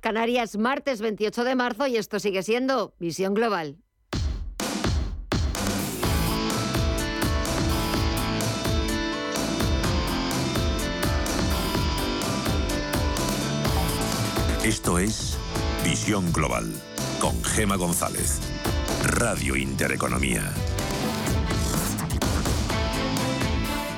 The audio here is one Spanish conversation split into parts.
Canarias, martes 28 de marzo y esto sigue siendo Visión Global. Esto es Visión Global con Gema González, Radio Intereconomía.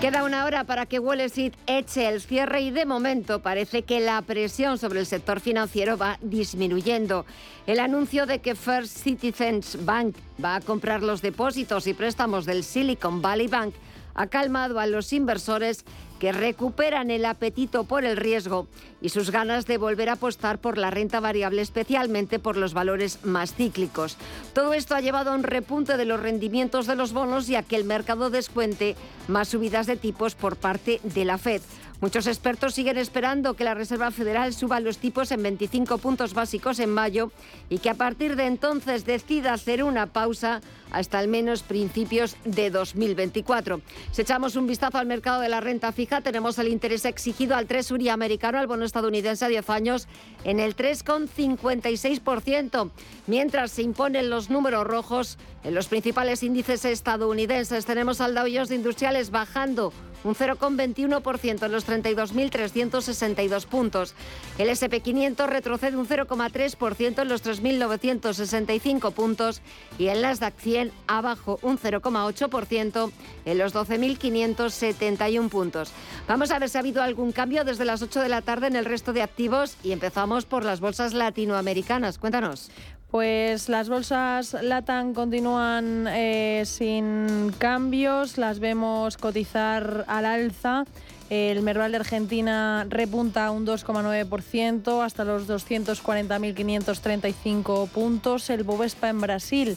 Queda una hora para que Wall Street eche el cierre y de momento parece que la presión sobre el sector financiero va disminuyendo. El anuncio de que First Citizens Bank va a comprar los depósitos y préstamos del Silicon Valley Bank ha calmado a los inversores que recuperan el apetito por el riesgo y sus ganas de volver a apostar por la renta variable, especialmente por los valores más cíclicos. Todo esto ha llevado a un repunte de los rendimientos de los bonos y a que el mercado descuente más subidas de tipos por parte de la Fed. Muchos expertos siguen esperando que la Reserva Federal suba los tipos en 25 puntos básicos en mayo y que a partir de entonces decida hacer una pausa hasta al menos principios de 2024. Si echamos un vistazo al mercado de la renta fija, tenemos el interés exigido al 3 Uri americano, al bono estadounidense a 10 años, en el 3,56%, mientras se imponen los números rojos en los principales índices estadounidenses. Tenemos al Dow Jones Industriales bajando un 0,21% en los 32.362 puntos. El SP500 retrocede un 0,3% en los 3.965 puntos y el Nasdaq 100 abajo un 0,8% en los 12.571 puntos. Vamos a ver si ha habido algún cambio desde las 8 de la tarde en el resto de activos y empezamos por las bolsas latinoamericanas. Cuéntanos. Pues las bolsas LATAM continúan eh, sin cambios, las vemos cotizar al alza. El Merval de Argentina repunta un 2,9% hasta los 240.535 puntos. El Bovespa en Brasil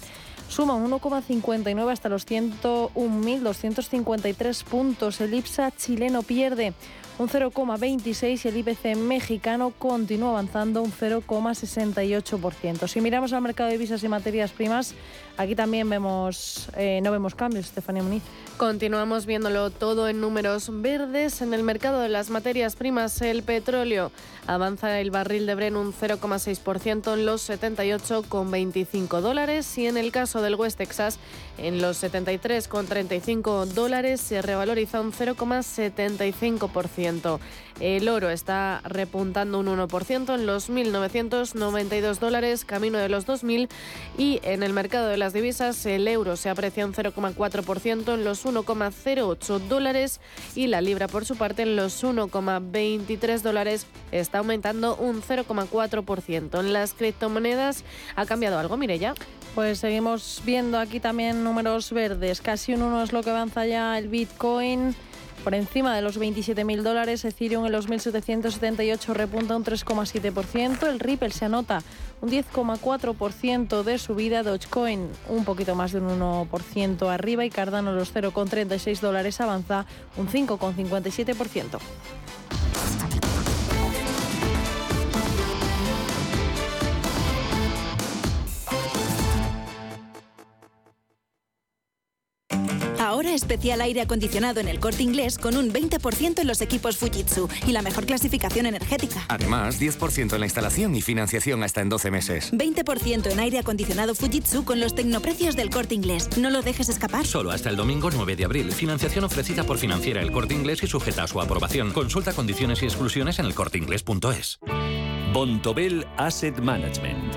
suma un 1,59 hasta los 101.253 puntos. El IPSA chileno pierde un 0,26 y el IPC mexicano continúa avanzando un 0,68%. Si miramos al mercado de divisas y materias primas, aquí también vemos eh, no vemos cambios, Estefanía Muniz. Continuamos viéndolo todo en números verdes. En el mercado de las materias primas, el petróleo avanza el barril de Bren un 0,6% en los 78,25 dólares y en el caso del West Texas en los 73,35 dólares se revaloriza un 0,75%. El oro está repuntando un 1% en los 1.992 dólares, camino de los 2.000 y en el mercado de las divisas el euro se aprecia un 0,4% en los 1,08 dólares y la libra por su parte en los 1,23 dólares está aumentando un 0,4%. En las criptomonedas ha cambiado algo, mire ya. Pues seguimos viendo aquí también números verdes. Casi un 1 es lo que avanza ya el Bitcoin por encima de los 27.000 dólares. Ethereum en los 1.778 repunta un 3,7%. El Ripple se anota un 10,4% de subida. Dogecoin un poquito más de un 1% arriba y Cardano los 0,36 dólares avanza un 5,57%. Ahora especial aire acondicionado en el corte inglés con un 20% en los equipos Fujitsu y la mejor clasificación energética. Además, 10% en la instalación y financiación hasta en 12 meses. 20% en aire acondicionado Fujitsu con los tecnoprecios del corte inglés. No lo dejes escapar. Solo hasta el domingo 9 de abril. Financiación ofrecida por financiera el corte inglés y sujeta a su aprobación. Consulta condiciones y exclusiones en elcorteinglés.es. Bontobel Asset Management.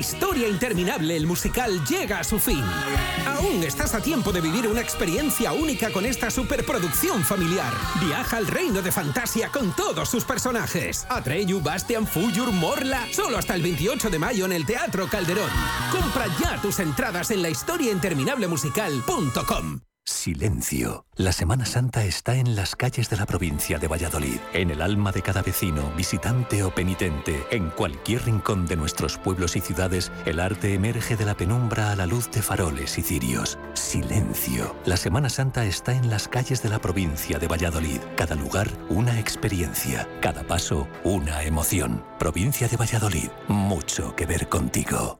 Historia interminable, el musical, llega a su fin. Aún estás a tiempo de vivir una experiencia única con esta superproducción familiar. Viaja al reino de fantasía con todos sus personajes. Atreyu, Bastian, Fuyur, Morla. Solo hasta el 28 de mayo en el Teatro Calderón. Compra ya tus entradas en la musical.com. Silencio. La Semana Santa está en las calles de la provincia de Valladolid, en el alma de cada vecino, visitante o penitente. En cualquier rincón de nuestros pueblos y ciudades, el arte emerge de la penumbra a la luz de faroles y cirios. Silencio. La Semana Santa está en las calles de la provincia de Valladolid. Cada lugar, una experiencia. Cada paso, una emoción. Provincia de Valladolid. Mucho que ver contigo.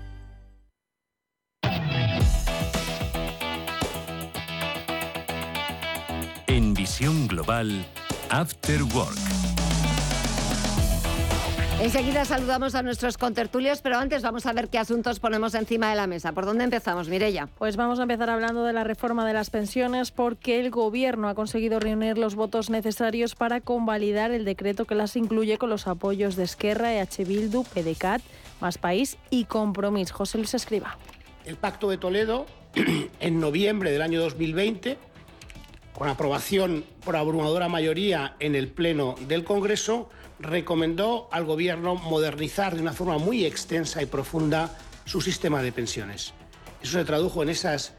Visión Global, After Work. Enseguida saludamos a nuestros contertulios, pero antes vamos a ver qué asuntos ponemos encima de la mesa. ¿Por dónde empezamos, Mirella? Pues vamos a empezar hablando de la reforma de las pensiones porque el Gobierno ha conseguido reunir los votos necesarios para convalidar el decreto que las incluye con los apoyos de Esquerra, EH Bildu, PDCAT, Más País y Compromís. José Luis Escriba. El Pacto de Toledo, en noviembre del año 2020, con aprobación por abrumadora mayoría en el Pleno del Congreso, recomendó al Gobierno modernizar de una forma muy extensa y profunda su sistema de pensiones. Eso se tradujo en esas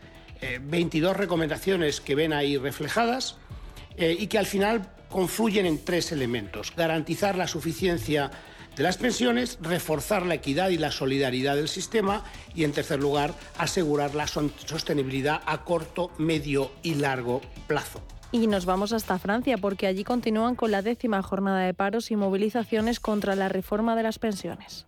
22 recomendaciones que ven ahí reflejadas eh, y que al final confluyen en tres elementos. Garantizar la suficiencia de las pensiones, reforzar la equidad y la solidaridad del sistema y, en tercer lugar, asegurar la sostenibilidad a corto, medio y largo plazo. Y nos vamos hasta Francia porque allí continúan con la décima jornada de paros y movilizaciones contra la reforma de las pensiones.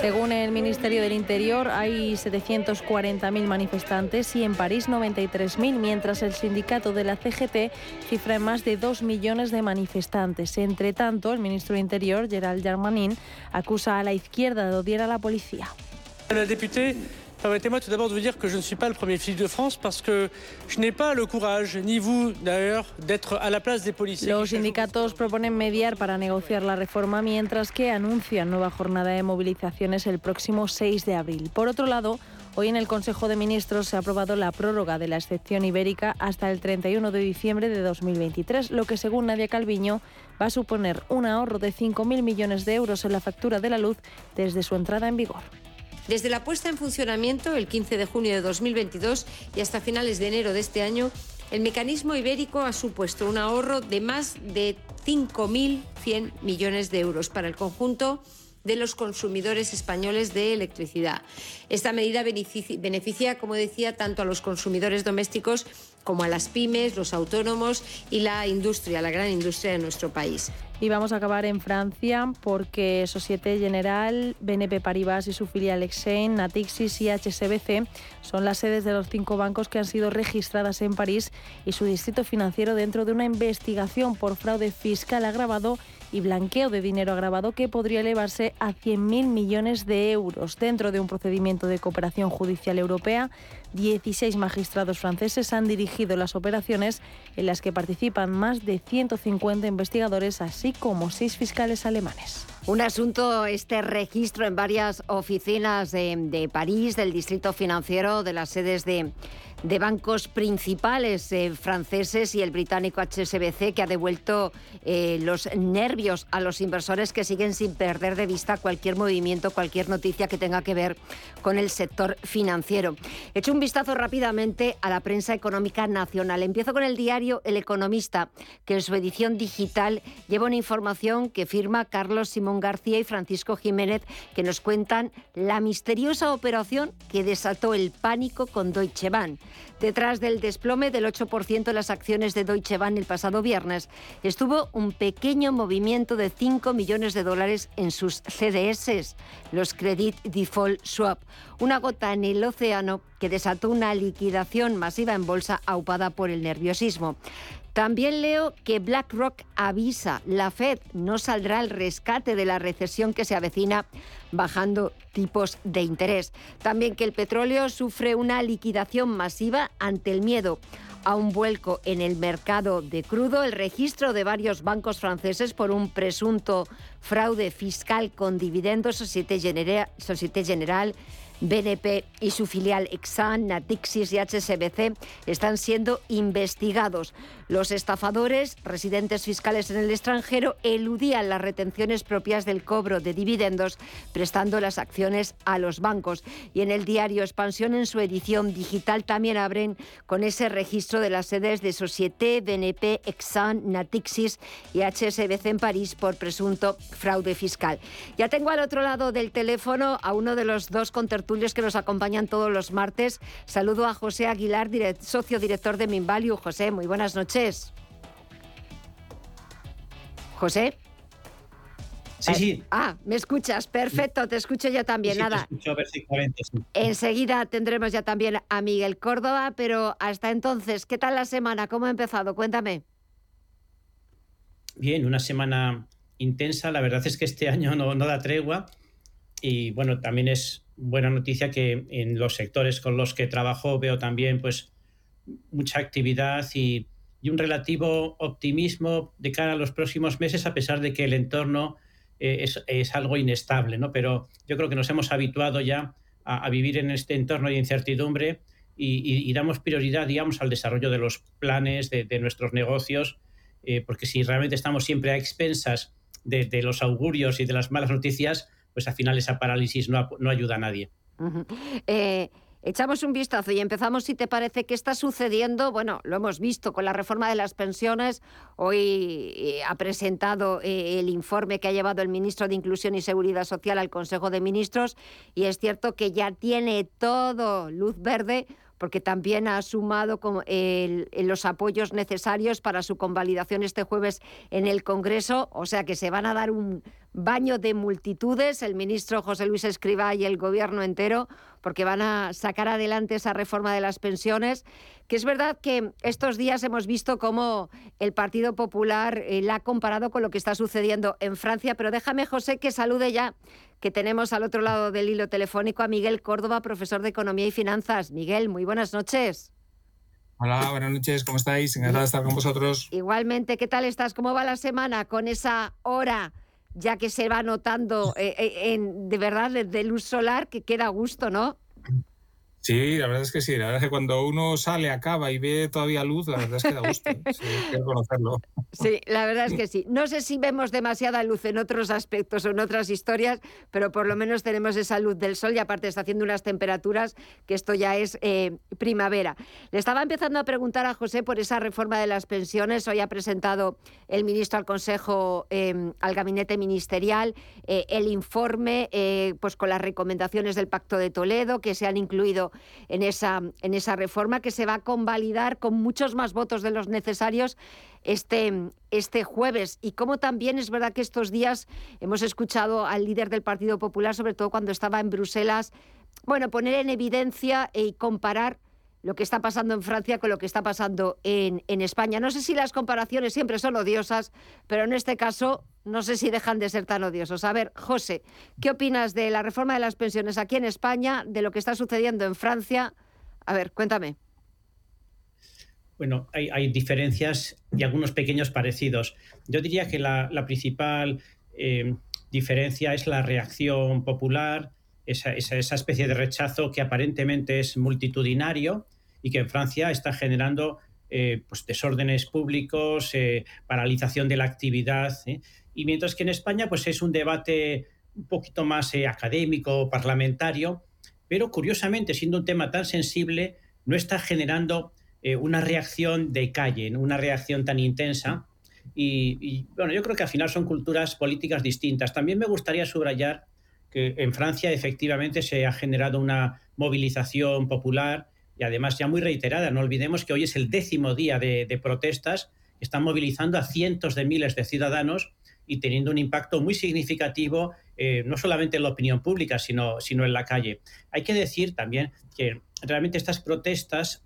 Según el Ministerio del Interior, hay 740.000 manifestantes y en París 93.000, mientras el sindicato de la CGT cifra en más de 2 millones de manifestantes. Entre tanto, el ministro de Interior, Gerald Darmanin, acusa a la izquierda de odiar a la policía. Permettez-moi tout d'abord de vous dire que je ne suis pas le premier flic de France parce que je n'ai pas le courage, ni vous d'ailleurs, d'être à la place des policiers. Los sindicatos proponen mediar para negociar la reforma, mientras que anuncian nueva jornada de movilizaciones el próximo 6 de abril. Por otro lado, Hoy en el Consejo de Ministros se ha aprobado la prórroga de la excepción ibérica hasta el 31 de diciembre de 2023, lo que según Nadia Calviño va a suponer un ahorro de 5.000 millones de euros en la factura de la luz desde su entrada en vigor. Desde la puesta en funcionamiento el 15 de junio de 2022 y hasta finales de enero de este año, el mecanismo ibérico ha supuesto un ahorro de más de 5.100 millones de euros para el conjunto de los consumidores españoles de electricidad. Esta medida beneficia, como decía, tanto a los consumidores domésticos como a las pymes, los autónomos y la industria, la gran industria de nuestro país. Y vamos a acabar en Francia porque Societe General, BNP Paribas y su filial Exane, Natixis y HSBC son las sedes de los cinco bancos que han sido registradas en París y su distrito financiero dentro de una investigación por fraude fiscal agravado y blanqueo de dinero agravado que podría elevarse a 100.000 millones de euros. Dentro de un procedimiento de cooperación judicial europea, 16 magistrados franceses han dirigido las operaciones en las que participan más de 150 investigadores, así como seis fiscales alemanes. Un asunto, este registro en varias oficinas de, París, del distrito financiero, de las sedes de bancos principales eh, franceses y el británico HSBC, que ha devuelto eh, los nervios a los inversores que siguen sin perder de vista cualquier movimiento, cualquier noticia que tenga que ver con el sector financiero. He hecho un vistazo rápidamente a la prensa económica nacional. Empiezo con el diario El Economista, que en su edición digital lleva una información que firma Carlos Simón García y Francisco Jiménez, que nos cuentan la misteriosa operación que desató el pánico con Deutsche Bank. Detrás del desplome del 8% de las acciones de Deutsche Bank el pasado viernes estuvo un pequeño movimiento de 5 millones de dólares en sus CDS, los Credit Default Swap, una gota en el océano que desató una liquidación masiva en bolsa aupada por el nerviosismo. También leo que BlackRock avisa, la Fed no saldrá al rescate de la recesión que se avecina bajando tipos de interés. También que el petróleo sufre una liquidación masiva ante el miedo a un vuelco en el mercado de crudo, el registro de varios bancos franceses por un presunto fraude fiscal con dividendos, Societe General BNP y su filial Exxon, Natixis y HSBC están siendo investigados. Los estafadores, residentes fiscales en el extranjero, eludían las retenciones propias del cobro de dividendos, prestando las acciones a los bancos. Y en el diario Expansión, en su edición digital, también abren con ese registro de las sedes de Société, BNP, Exxon, Natixis y HSBC en París por presunto fraude fiscal. Ya tengo al otro lado del teléfono a uno de los dos contertulios que nos acompañan todos los martes. Saludo a José Aguilar, socio director de Minvalue. José, muy buenas noches. José. Sí, sí. Ah, me escuchas. Perfecto, te escucho yo también. Nada. Te escucho perfectamente. Enseguida tendremos ya también a Miguel Córdoba, pero hasta entonces, ¿qué tal la semana? ¿Cómo ha empezado? Cuéntame. Bien, una semana intensa. La verdad es que este año no, no da tregua. Y bueno, también es buena noticia que en los sectores con los que trabajo veo también pues mucha actividad y, un relativo optimismo de cara a los próximos meses, a pesar de que el entorno eh, es, algo inestable, ¿no? Pero yo creo que nos hemos habituado ya a, vivir en este entorno de incertidumbre y, damos prioridad, digamos, al desarrollo de los planes de, nuestros negocios, eh, porque si realmente estamos siempre a expensas de los augurios y de las malas noticias, pues al final esa parálisis no, ayuda a nadie. Eh, echamos un vistazo y empezamos, si te parece, qué está sucediendo. Bueno, lo hemos visto con la reforma de las pensiones. Hoy eh, ha presentado eh, el informe que ha llevado el ministro de Inclusión y Seguridad Social al Consejo de Ministros y es cierto que ya tiene todo luz verde porque también ha sumado los apoyos necesarios para su convalidación este jueves en el Congreso, o sea que se van a dar un baño de multitudes, el ministro José Luis Escriba y el gobierno entero, porque van a sacar adelante esa reforma de las pensiones, que es verdad que estos días hemos visto cómo el Partido Popular eh, la ha comparado con lo que está sucediendo en Francia, pero déjame, José, que salude ya, que tenemos al otro lado del hilo telefónico a Miguel Córdoba, profesor de Economía y Finanzas. Miguel, muy buenas noches. Hola, buenas noches, ¿cómo estáis? Encantada de estar con vosotros. Igualmente, ¿qué tal estás? ¿Cómo va la semana con esa hora ya que se va notando eh, eh, en, de verdad de luz solar que queda a gusto, ¿no? Sí, la verdad es que sí. La verdad es que cuando uno sale, acaba y ve todavía luz, la verdad es que da gusto. Sí, quiero conocerlo. Sí, la verdad es que sí. No sé si vemos demasiada luz en otros aspectos o en otras historias, pero por lo menos tenemos esa luz del sol y aparte está haciendo unas temperaturas que esto ya es eh, primavera. Le estaba empezando a preguntar a José por esa reforma de las pensiones. Hoy ha presentado el ministro al Consejo, em, al gabinete ministerial, eh, el informe eh, pues con las recomendaciones del Pacto de Toledo que se han incluido en esa, en esa reforma que se va a convalidar con muchos más votos de los necesarios este, este jueves. Y como también es verdad que estos días hemos escuchado al líder del Partido Popular, sobre todo cuando estaba en Bruselas, bueno, poner en evidencia y comparar lo que está pasando en Francia con lo que está pasando en, en, España. No sé si las comparaciones siempre son odiosas, pero en este caso no sé si dejan de ser tan odiosos. A ver, José, ¿qué opinas de la reforma de las pensiones aquí en España, de lo que está sucediendo en Francia? A ver, cuéntame. Bueno, hay, diferencias y algunos pequeños parecidos. Yo diría que la, principal eh, diferencia es la reacción popular, esa, especie de rechazo que aparentemente es multitudinario y que en Francia está generando eh, pues desórdenes públicos, eh, paralización de la actividad. ¿eh? Y mientras que en España pues es un debate un poquito más académico, parlamentario, pero curiosamente, siendo un tema tan sensible, no está generando una reacción de calle, una reacción tan intensa. Y, y, bueno, yo creo que al final son culturas políticas distintas. También me gustaría subrayar que en Francia efectivamente se ha generado una movilización popular y además ya muy reiterada. No olvidemos que hoy es el décimo día de, protestas, están movilizando a cientos de miles de ciudadanos y teniendo un impacto muy significativo, eh, no solamente en la opinión pública, sino, sino en la calle. Hay que decir también que realmente estas protestas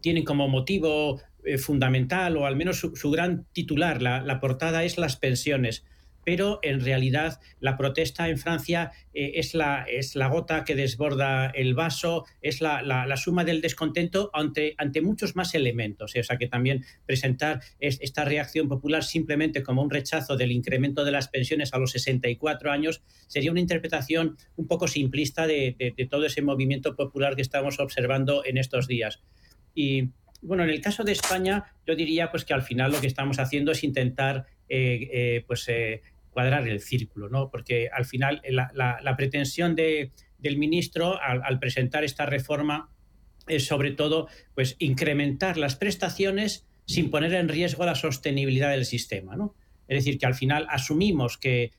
tienen como motivo fundamental o al menos su, gran titular, la, la portada es las pensiones pero en realidad la protesta en Francia eh, es, la, es la gota que desborda el vaso, es la, suma del descontento ante, ante muchos más elementos. ¿eh? O sea que también presentar esta reacción popular simplemente como un rechazo del incremento de las pensiones a los 64 años sería una interpretación un poco simplista de, todo ese movimiento popular que estamos observando en estos días. Y bueno, en el caso de España, yo diría pues que al final lo que estamos haciendo es intentar eh, pues cuadrar el círculo, ¿no? Porque al final la, pretensión de, del ministro al, presentar esta reforma es sobre todo pues, incrementar las prestaciones sin poner en riesgo la sostenibilidad del sistema, ¿no? Es decir, que al final asumimos que,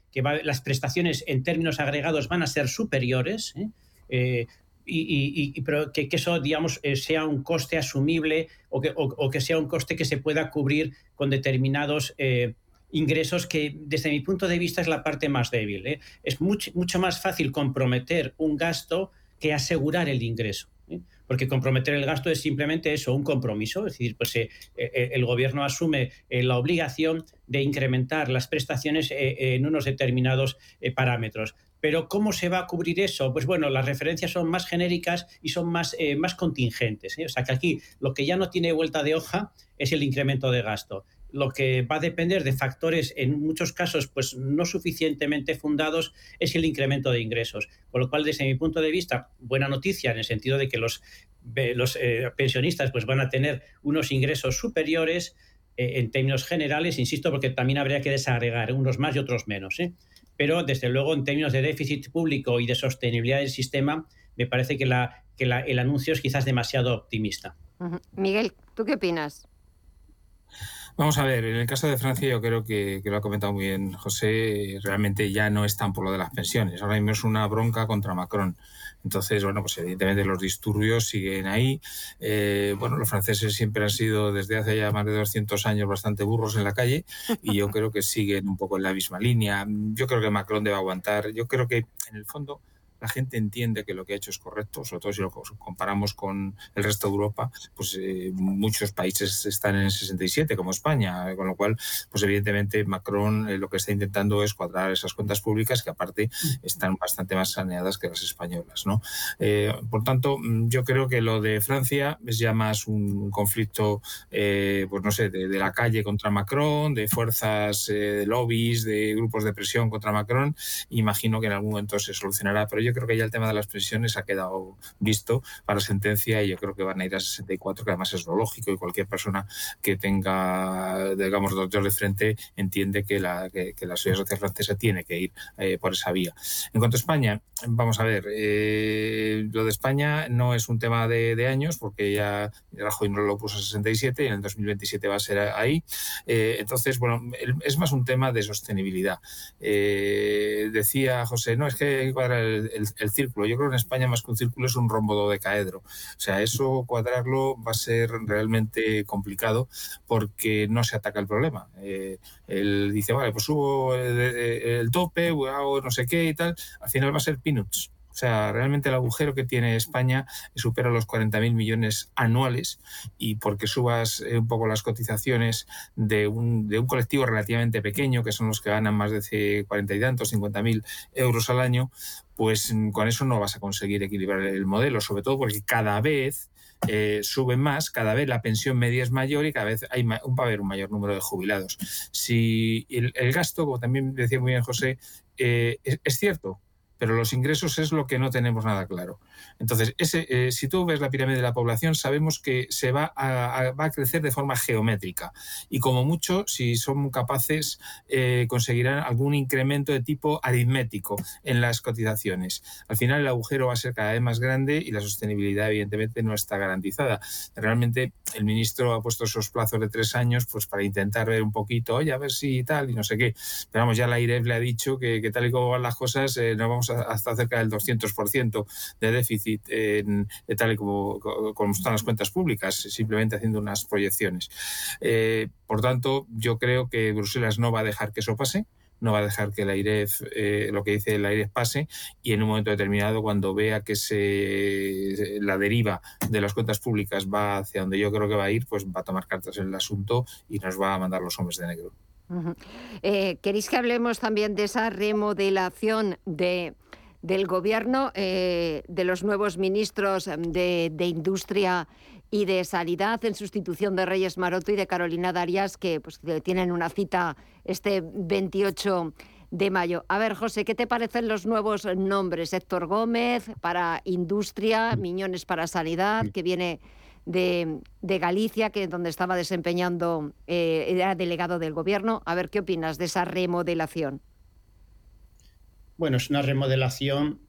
las prestaciones en términos agregados van a ser superiores, ¿eh? Eh, y, pero que, eso, digamos, eh, sea un coste asumible o que, o, que, sea un coste que se pueda cubrir con determinados ingresos que desde mi punto de vista es la parte más débil. ¿eh? Es mucho, mucho más fácil comprometer un gasto que asegurar el ingreso. ¿eh? Porque comprometer el gasto es simplemente eso, un compromiso. Es decir, pues eh, el gobierno asume la obligación de incrementar las prestaciones en unos determinados parámetros. Pero ¿cómo se va a cubrir eso? Pues bueno, las referencias son más genéricas y son más, más contingentes. O sea que aquí lo que ya no tiene vuelta de hoja es el incremento de gasto lo que va a depender de factores en muchos casos pues no suficientemente fundados es el incremento de ingresos. Con lo cual, desde mi punto de vista, buena noticia en el sentido de que los, eh, pensionistas pues van a tener unos ingresos superiores eh, en términos generales, insisto, porque también habría que desagregar unos más y otros menos. ¿eh? Pero, desde luego, en términos de déficit público y de sostenibilidad del sistema, me parece que, la, que el anuncio es quizás demasiado optimista. Miguel, ¿tú qué opinas? Vamos a ver, en el caso de Francia yo creo que, lo ha comentado muy bien José, realmente ya no es tan por lo de las pensiones, ahora mismo es una bronca contra Macron. Entonces, bueno, pues evidentemente los disturbios siguen ahí. Eh, bueno, los franceses siempre han sido desde hace ya más de 200 años bastante burros en la calle y yo creo que siguen un poco en la misma línea. Yo creo que Macron debe aguantar. Yo creo que en el fondo la gente entiende que lo que ha hecho es correcto, sobre todo si lo comparamos con el resto de Europa, pues eh, muchos países están en el 67, como España, con lo cual, pues evidentemente Macron eh, lo que está intentando es cuadrar esas cuentas públicas que aparte están bastante más saneadas que las españolas, ¿no? Eh, por tanto, mm, yo creo que lo de Francia es ya más un conflicto, pues no sé, de, de, la calle contra Macron, de fuerzas, de lobbies, de grupos de presión contra Macron. Imagino que en algún momento se solucionará, pero yo yo creo que ya el tema de las pensiones ha quedado visto para sentencia y yo creo que van a ir a 64, que además es lo lógico y cualquier persona que tenga, digamos, doctor de frente entiende que la, que, la sociedad social francesa tiene que ir eh, por esa vía. En cuanto a España, vamos a ver, eh, lo de España no es un tema de, años porque ya Rajoy no lo puso a 67 y en el 2027 va a ser ahí. Eh, entonces, bueno, es más un tema de sostenibilidad. decía José, no, es que cuadrar el, el, círculo. Yo creo que en España más que un círculo es un rombo dodecaedro. O sea, eso cuadrarlo va a ser realmente complicado porque no se ataca el problema. Eh, él dice, vale, pues subo el, tope, hago no sé qué y tal. Al final va a ser peanuts. O sea, realmente el agujero que tiene España supera los 40.000 millones anuales y porque subas eh, un poco las cotizaciones de un, de un colectivo relativamente pequeño, que son los que ganan más de 40 y tantos, 50.000 euros al año, pues mm, con eso no vas a conseguir equilibrar el modelo, sobre todo porque cada vez eh, sube más, cada vez la pensión media es mayor y cada vez hay, va a haber un mayor número de jubilados. Si el, gasto, como también decía muy bien José, eh, es, cierto, pero los ingresos es lo que no tenemos nada claro. Entonces, ese, eh, si tú ves la pirámide de la población, sabemos que se va a, va a crecer de forma geométrica y como mucho, si son capaces, eh, conseguirán algún incremento de tipo aritmético en las cotizaciones. Al final, el agujero va a ser cada vez más grande y la sostenibilidad, evidentemente, no está garantizada. Realmente, el ministro ha puesto esos plazos de tres años pues para intentar ver un poquito, oye, a ver si tal y no sé qué. Pero ya la IREF le ha dicho que, tal y como van las cosas, eh, no vamos hasta cerca del 200% de déficit en, tal y como, están las cuentas públicas, simplemente haciendo unas proyecciones. Eh, por tanto, yo creo que Bruselas no va a dejar que eso pase no va a dejar que el aire, eh, lo que dice el aire pase y en un momento determinado, cuando vea que se, la deriva de las cuentas públicas va hacia donde yo creo que va a ir, pues va a tomar cartas en el asunto y nos va a mandar los hombres de negro. Eh, ¿Queréis que hablemos también de esa remodelación de, del gobierno, eh, de los nuevos ministros de, de Industria y de Sanidad en sustitución de Reyes Maroto y de Carolina Darias, que pues, tienen una cita este 28 de mayo. A ver, José, ¿qué te parecen los nuevos nombres? Héctor Gómez para Industria, Miñones para Sanidad, que viene de, Galicia, que donde estaba desempeñando, eh, era delegado del gobierno. A ver, ¿qué opinas de esa remodelación? Bueno, es una remodelación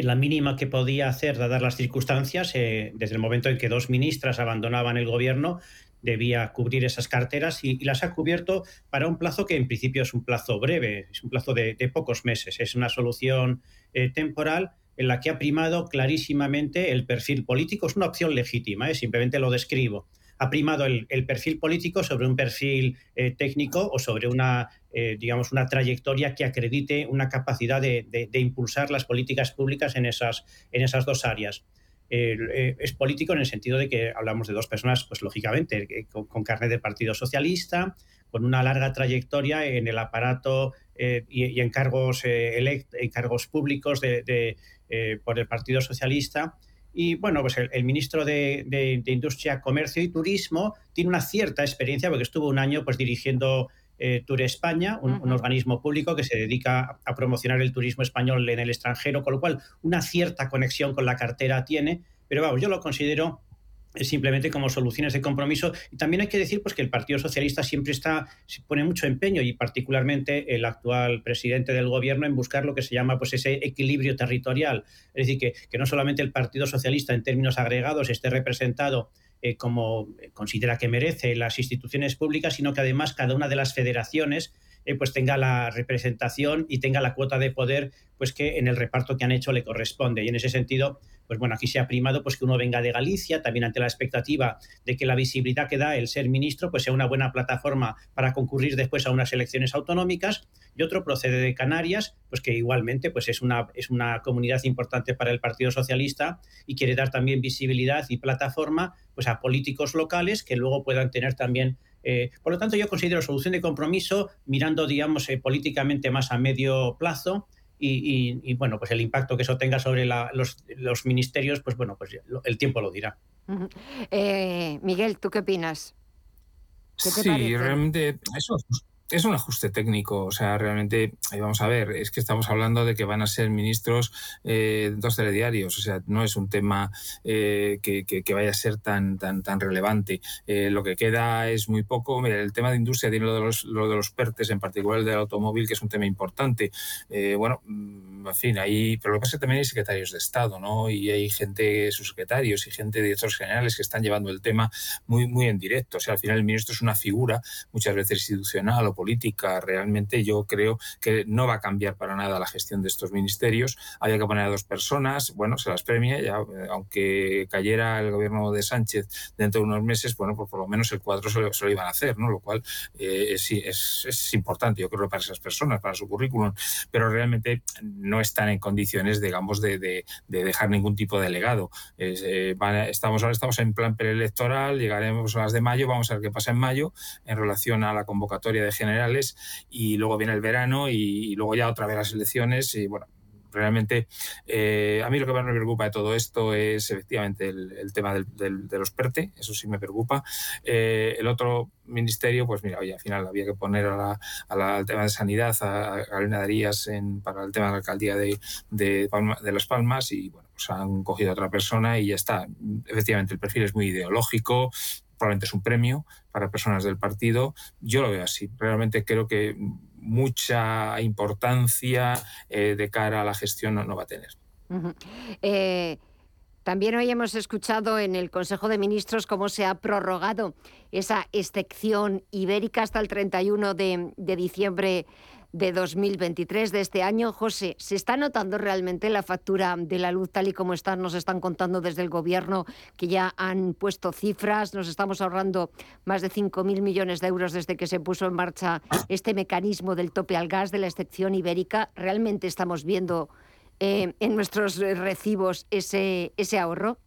la mínima que podía hacer, dadas las circunstancias, eh, desde el momento en que dos ministras abandonaban el gobierno, debía cubrir esas carteras y, las ha cubierto para un plazo que en principio es un plazo breve, es un plazo de, pocos meses. Es una solución eh, temporal en la que ha primado clarísimamente el perfil político. Es una opción legítima, eh, simplemente lo describo ha primado el, perfil político sobre un perfil eh, técnico o sobre una, eh, digamos, una trayectoria que acredite una capacidad de, impulsar las políticas públicas en esas, en esas dos áreas. Es político en el sentido de que hablamos de dos personas, pues lógicamente, con, carne del Partido Socialista, con una larga trayectoria en el aparato y, en cargos, en cargos públicos de, por el Partido Socialista y bueno, pues el, ministro de, Industria, Comercio y Turismo tiene una cierta experiencia porque estuvo un año pues dirigiendo eh, Tour España, un, organismo público que se dedica a promocionar el turismo español en el extranjero, con lo cual una cierta conexión con la cartera tiene. Pero vamos, yo lo considero simplemente como soluciones de compromiso. Y también hay que decir pues, que el Partido Socialista siempre está, pone mucho empeño, y particularmente el actual presidente del gobierno, en buscar lo que se llama pues, ese equilibrio territorial. Es decir, que, que no solamente el Partido Socialista en términos agregados esté representado eh, como considera que merece las instituciones públicas, sino que además cada una de las federaciones eh, pues tenga la representación y tenga la cuota de poder pues que en el reparto que han hecho le corresponde. Y en ese sentido, pues bueno, aquí se ha primado pues que uno venga de Galicia, también ante la expectativa de que la visibilidad que da el ser ministro pues sea una buena plataforma para concurrir después a unas elecciones autonómicas. Y otro procede de Canarias, pues que igualmente pues es una, es una comunidad importante para el Partido Socialista y quiere dar también visibilidad y plataforma pues a políticos locales que luego puedan tener también eh, por lo tanto, yo considero solución de compromiso mirando, digamos, eh, políticamente más a medio plazo y, bueno, pues el impacto que eso tenga sobre los, ministerios, pues bueno, pues el tiempo lo dirá. Eh, Miguel, ¿tú qué opinas? sí, realmente eso es un ajuste técnico, o sea, realmente, vamos a ver, es que estamos hablando de que van a ser ministros eh, dos telediarios, o sea, no es un tema eh, que, vaya a ser tan, tan, tan relevante. Eh, lo que queda es muy poco. Mira, el tema de industria tiene lo de los, lo de los PERTES, en particular el del automóvil, que es un tema importante. bueno, mm, en fin, ahí, pero lo que pasa que también hay secretarios de Estado, ¿no? Y hay gente, subsecretarios y gente de directores generales que están llevando el tema muy, muy en directo. O sea, al final el ministro es una figura muchas veces institucional o política. Realmente yo creo que no va a cambiar para nada la gestión de estos ministerios. Había que poner a dos personas, bueno, se las premia, ya, eh, aunque cayera el gobierno de Sánchez dentro de unos meses, bueno, pues por lo menos el cuadro se lo, iban a hacer, ¿no? Lo cual eh, es, es, importante, yo creo, para esas personas, para su currículum, pero realmente no están en condiciones, digamos, de, de, dejar ningún tipo de legado. Eh, estamos ahora estamos en plan preelectoral, llegaremos a las de mayo, vamos a ver qué pasa en mayo en relación a la convocatoria de género y luego viene el verano y, luego ya otra vez las elecciones y bueno, realmente eh, a mí lo que más me preocupa de todo esto es efectivamente el, tema de los PERTE, eso sí me preocupa. Eh, el otro ministerio, pues mira, oye, al final había que poner a al tema de sanidad a, Galina Darías en, para el tema de la alcaldía de, de, de Las Palmas y bueno, pues han cogido a otra persona y ya está. Efectivamente, el perfil es muy ideológico, probablemente es un premio para personas del partido. Yo lo veo así. Realmente creo que mucha importancia eh, de cara a la gestión no, va a tener. Eh, también hoy hemos escuchado en el Consejo de Ministros cómo se ha prorrogado esa excepción ibérica hasta el 31 de, diciembre de 2023 de este año. José, ¿se está notando realmente la factura de la luz tal y como están, nos están contando desde el gobierno que ya han puesto cifras? Nos estamos ahorrando más de 5.000 millones de euros desde que se puso en marcha este mecanismo del tope al gas de la excepción ibérica. ¿Realmente estamos viendo eh, en nuestros recibos ese, ese ahorro?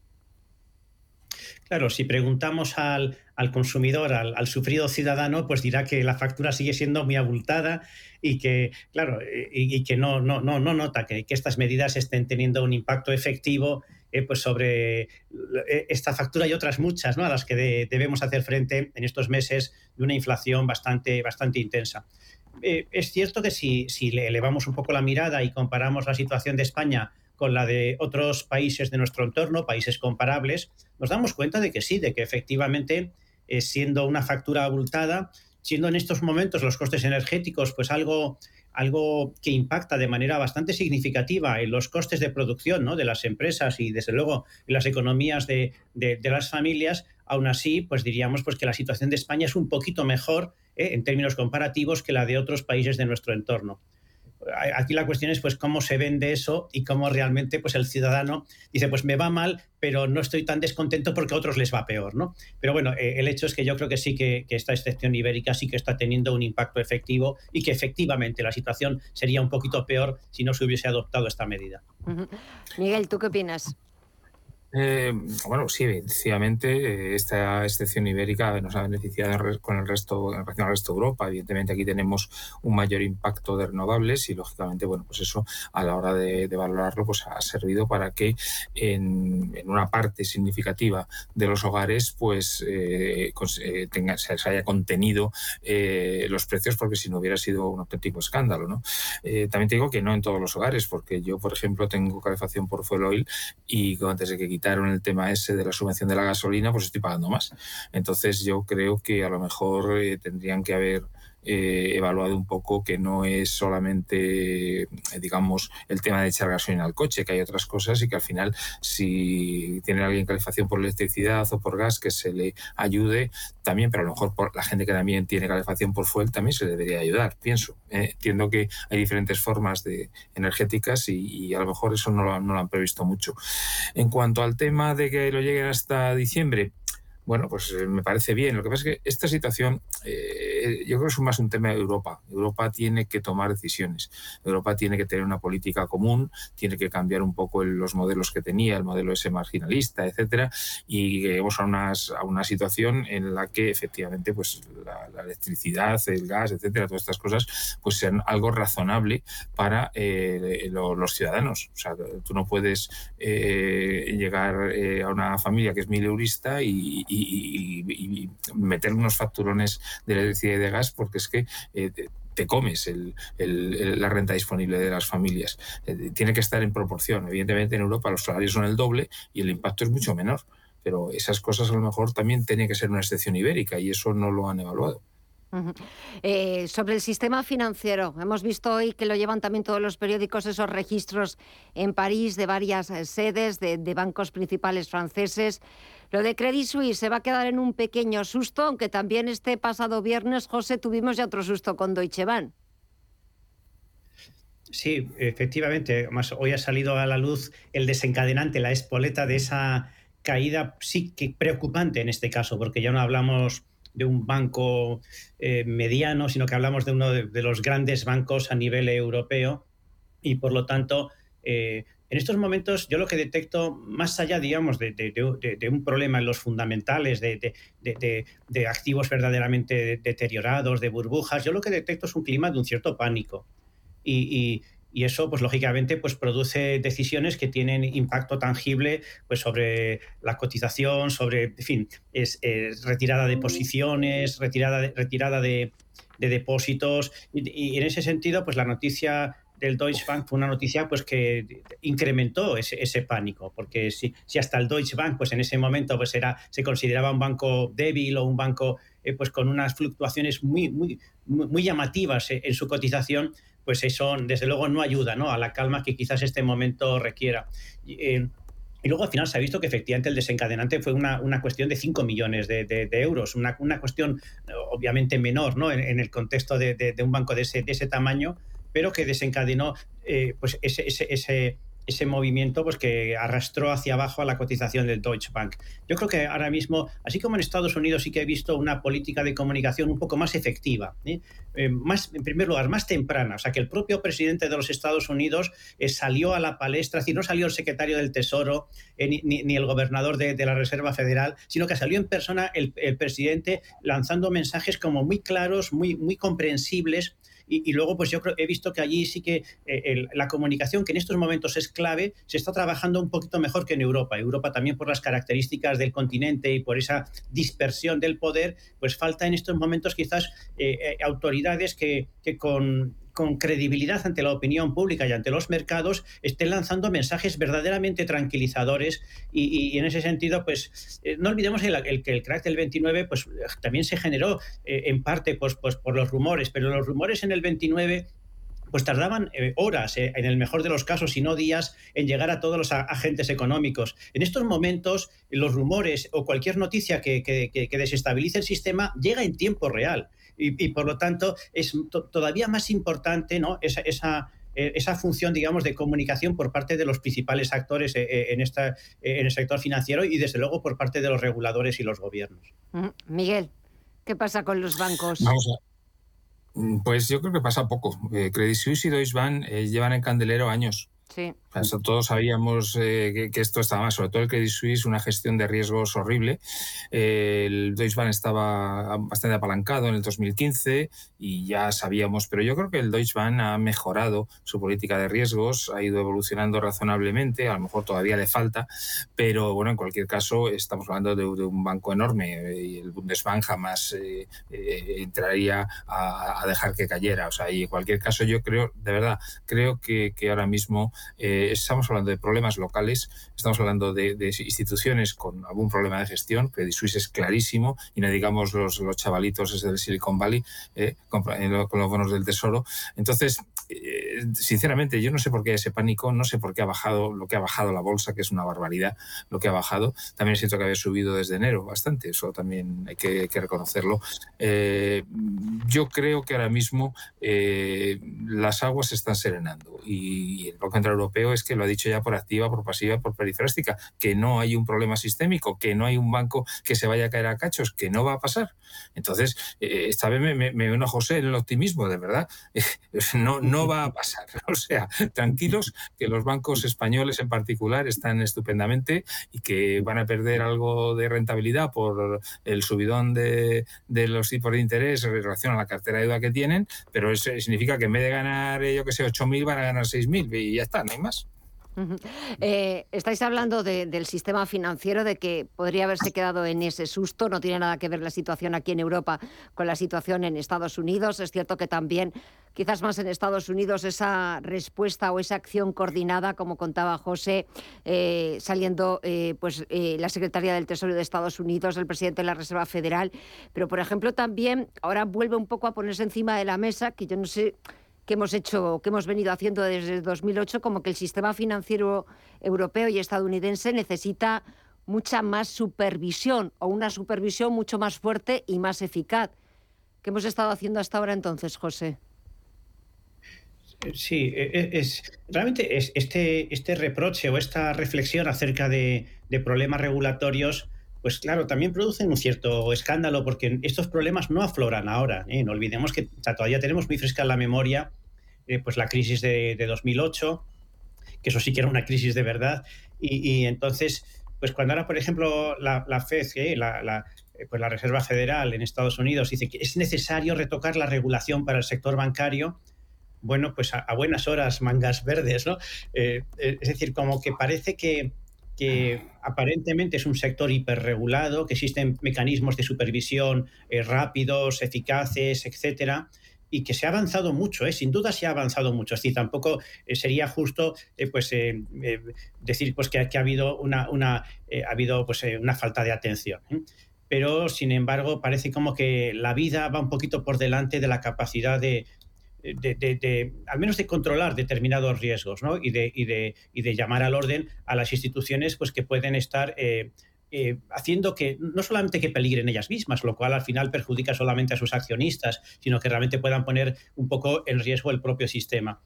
Claro, si preguntamos al, consumidor, al, sufrido ciudadano, pues dirá que la factura sigue siendo muy abultada y que, claro, y, que no, no, no, no nota que, estas medidas estén teniendo un impacto efectivo eh, pues sobre eh, esta factura y otras muchas ¿no? a las que debemos hacer frente en estos meses de una inflación bastante, bastante intensa. Eh, es cierto que si, si le elevamos un poco la mirada y comparamos la situación de España con la de otros países de nuestro entorno, países comparables, nos damos cuenta de que sí, de que efectivamente, eh, siendo una factura abultada, siendo en estos momentos los costes energéticos, pues algo, algo que impacta de manera bastante significativa en los costes de producción ¿no? de las empresas y desde luego en las economías de, las familias, aún así, pues diríamos pues, que la situación de España es un poquito mejor ¿eh? en términos comparativos que la de otros países de nuestro entorno aquí la cuestión es pues cómo se vende eso y cómo realmente pues el ciudadano dice pues me va mal pero no estoy tan descontento porque a otros les va peor no pero bueno eh, el hecho es que yo creo que sí que, esta excepción ibérica sí que está teniendo un impacto efectivo y que efectivamente la situación sería un poquito peor si no se hubiese adoptado esta medida. Miguel tú qué opinas eh, bueno, sí, evidentemente eh, esta excepción ibérica nos ha beneficiado con el resto, en relación al resto de Europa. Evidentemente aquí tenemos un mayor impacto de renovables y lógicamente, bueno, pues eso a la hora de, valorarlo, pues ha servido para que en, una parte significativa de los hogares, pues eh, tenga, se, haya contenido los precios, porque si no hubiera sido un auténtico escándalo, ¿no? también te digo que no en todos los hogares, porque yo, por ejemplo, tengo calefacción por fuel oil y antes de que quitaron el tema ese de la subvención de la gasolina, pues estoy pagando más. Entonces yo creo que a lo mejor eh, tendrían que haber eh, evaluado un poco que no es solamente, eh, digamos, el tema de echar gasolina al coche, que hay otras cosas y que al final, si tiene alguien calefacción por electricidad o por gas, que se le ayude también, pero a lo mejor por la gente que también tiene calefacción por fuel también se le debería ayudar, pienso. ¿eh? entiendo que hay diferentes formas energéticas y, a lo mejor eso no lo han previsto mucho. En cuanto al tema de que lo lleguen hasta diciembre, bueno, pues eh, me parece bien. Lo que pasa es que esta situación, eh, yo creo que es más un tema de Europa. Europa tiene que tomar decisiones. Europa tiene que tener una política común, tiene que cambiar un poco los modelos que tenía, el modelo ese marginalista, etcétera, y llegamos a, unas, a una situación en la que efectivamente, pues la, electricidad, el gas, etcétera, todas estas cosas, pues sean algo razonable para eh, los ciudadanos. O sea, tú no puedes llegar a una familia que es mileurista y y, meter unos facturones de electricidad y de gas porque es que eh, te comes la renta disponible de las familias. Eh, tiene que estar en proporción. Evidentemente en Europa los salarios son el doble y el impacto es mucho menor. Pero esas cosas a lo mejor también tienen que ser una excepción ibérica y eso no lo han evaluado. Eh, sobre el sistema financiero, hemos visto hoy que lo llevan también todos los periódicos, esos registros en París de varias sedes de bancos principales franceses. Lo de Credit Suisse se va a quedar en un pequeño susto, aunque también este pasado viernes, José, tuvimos ya otro susto con Deutsche Bank. Sí, efectivamente. Hoy ha salido a la luz el desencadenante, la espoleta de esa caída sí que preocupante en este caso, porque ya no hablamos de un banco eh, mediano, sino que hablamos de uno de, los grandes bancos a nivel europeo y por lo tanto eh, en estos momentos yo lo que detecto, más allá, digamos, de, un problema en los fundamentales, de, activos verdaderamente deteriorados, de burbujas, yo lo que detecto es un clima de un cierto pánico. Y, eso, pues lógicamente, pues produce decisiones que tienen impacto tangible pues, sobre la cotización, sobre, en fin, es, retirada de posiciones, retirada de, retirada de, depósitos. y en ese sentido, pues la noticia del Deutsche Bank fue una noticia pues que incrementó ese, pánico, porque si, si, hasta el Deutsche Bank pues en ese momento pues era, se consideraba un banco débil o un banco eh, pues con unas fluctuaciones muy, muy, muy llamativas en su cotización, pues eso desde luego no ayuda ¿no? a la calma que quizás este momento requiera. Eh, Y luego al final se ha visto que efectivamente el desencadenante fue una, una cuestión de 5 millones de, de, euros, una, una, cuestión obviamente menor ¿no? en, el contexto de, de, un banco de ese, de ese tamaño, pero que desencadenó eh, pues ese, ese, ese ese movimiento pues, que arrastró hacia abajo a la cotización del Deutsche Bank. Yo creo que ahora mismo, así como en Estados Unidos, sí que he visto una política de comunicación un poco más efectiva, ¿eh? Eh, más, en primer lugar, más temprana. O sea, que el propio presidente de los Estados Unidos salió a la palestra, es decir, no salió el secretario del Tesoro ni, el gobernador de, la Reserva Federal, sino que salió en persona el, el presidente lanzando mensajes como muy claros, muy, muy comprensibles y, luego, pues yo creo, he visto que allí sí que eh, la comunicación, que en estos momentos es clave, se está trabajando un poquito mejor que en Europa. Europa también por las características del continente y por esa dispersión del poder, pues falta en estos momentos quizás eh, eh, autoridades que, que con con credibilidad ante la opinión pública y ante los mercados estén lanzando mensajes verdaderamente tranquilizadores. Y, en ese sentido, pues eh, no olvidemos el, el, que el crack del 29 pues, también se generó eh, en parte pues, pues, por los rumores, pero los rumores en el 29 pues tardaban eh, horas, en el mejor de los casos, y no días, en llegar a todos los agentes económicos. En estos momentos, los rumores o cualquier noticia que, que desestabilice el sistema llega en tiempo real y, por lo tanto es todavía más importante ¿no? esa, esa, eh, esa, función, digamos, de comunicación por parte de los principales actores eh, eh, en, esta, en el sector financiero y desde luego por parte de los reguladores y los gobiernos. Mm, Miguel, ¿qué pasa con los bancos? Vamos a... Mm, pues yo creo que pasa poco. Credit Suisse y Deutsche Bank llevan en candelero años. Sí. todos sabíamos eh, que, esto estaba mal, sobre todo el Credit Suisse, una gestión de riesgos horrible. Eh, el Deutsche Bank estaba bastante apalancado en el 2015 y ya sabíamos, pero yo creo que el Deutsche Bank ha mejorado su política de riesgos, ha ido evolucionando razonablemente, a lo mejor todavía le falta, pero bueno, en cualquier caso estamos hablando de, un banco enorme eh, y el Bundesbank jamás entraría a, dejar que cayera. O sea, y en cualquier caso yo creo, de verdad, creo que, que ahora mismo eh, estamos hablando de problemas locales, estamos hablando de, instituciones con algún problema de gestión, que Suisse es clarísimo, y no digamos los, los chavalitos desde el Silicon Valley eh, con, con, los bonos del tesoro. Entonces, eh, sinceramente, yo no sé por qué ese pánico, no sé por qué ha bajado lo que ha bajado la bolsa, que es una barbaridad lo que ha bajado. También siento que había subido desde enero bastante, eso también hay que, reconocerlo. yo creo que ahora mismo las aguas se están serenando y el Banco Central Europeo es que lo ha dicho ya por activa, por pasiva, por perifrástica, que no hay un problema sistémico, que no hay un banco que se vaya a caer a cachos, que no va a pasar. Entonces, eh, esta vez me, me, uno José en el optimismo, de verdad. no, no va a pasar. O sea, tranquilos que los bancos españoles en particular están estupendamente y que van a perder algo de rentabilidad por el subidón de, de los tipos de interés en relación a la cartera de deuda que tienen, pero eso significa que en vez de ganar, eh, yo que sé, 8.000 van a ganar 6.000 y ya está, no hay más. Eh, estáis hablando del sistema financiero, de que podría haberse quedado en ese susto. No tiene nada que ver la situación aquí en Europa con la situación en Estados Unidos. Es cierto que también, quizás más en Estados Unidos, esa respuesta o esa acción coordinada, como contaba José, eh, saliendo eh, pues la Secretaría del Tesoro de Estados Unidos, el presidente de la Reserva Federal. Pero, por ejemplo, también ahora vuelve un poco a ponerse encima de la mesa, que yo no sé que hemos hecho, que hemos venido haciendo desde 2008, como que el sistema financiero europeo y estadounidense necesita mucha más supervisión o una supervisión mucho más fuerte y más eficaz. ¿Qué hemos estado haciendo hasta ahora entonces, José? Sí, e, e, es, realmente es, este, este reproche o esta reflexión acerca de, problemas regulatorios, pues claro, también producen un cierto escándalo porque estos problemas no afloran ahora. ¿eh? No olvidemos que todavía tenemos muy fresca en la memoria eh, pues la crisis de, 2008, que eso sí que era una crisis de verdad. Y, entonces, pues cuando ahora, por ejemplo, la, FED, ¿eh? la, pues la Reserva Federal en Estados Unidos dice que es necesario retocar la regulación para el sector bancario, bueno, pues a, buenas horas mangas verdes, ¿no? es decir, como que parece que, que aparentemente es un sector hiperregulado, que existen mecanismos de supervisión rápidos, eficaces, etcétera, y que se ha avanzado mucho, ¿eh? sin duda se ha avanzado mucho. Así tampoco eh, sería justo eh, pues, decir pues, que, ha habido una ha habido, pues, una falta de atención. Pero, sin embargo, parece como que la vida va un poquito por delante de la capacidad de, de, al menos de controlar determinados riesgos ¿no? y, de, y, de, y de llamar al orden a las instituciones pues, que pueden estar eh, eh, haciendo que no solamente que peligren ellas mismas, lo cual al final perjudica solamente a sus accionistas, sino que realmente puedan poner un poco en riesgo el propio sistema.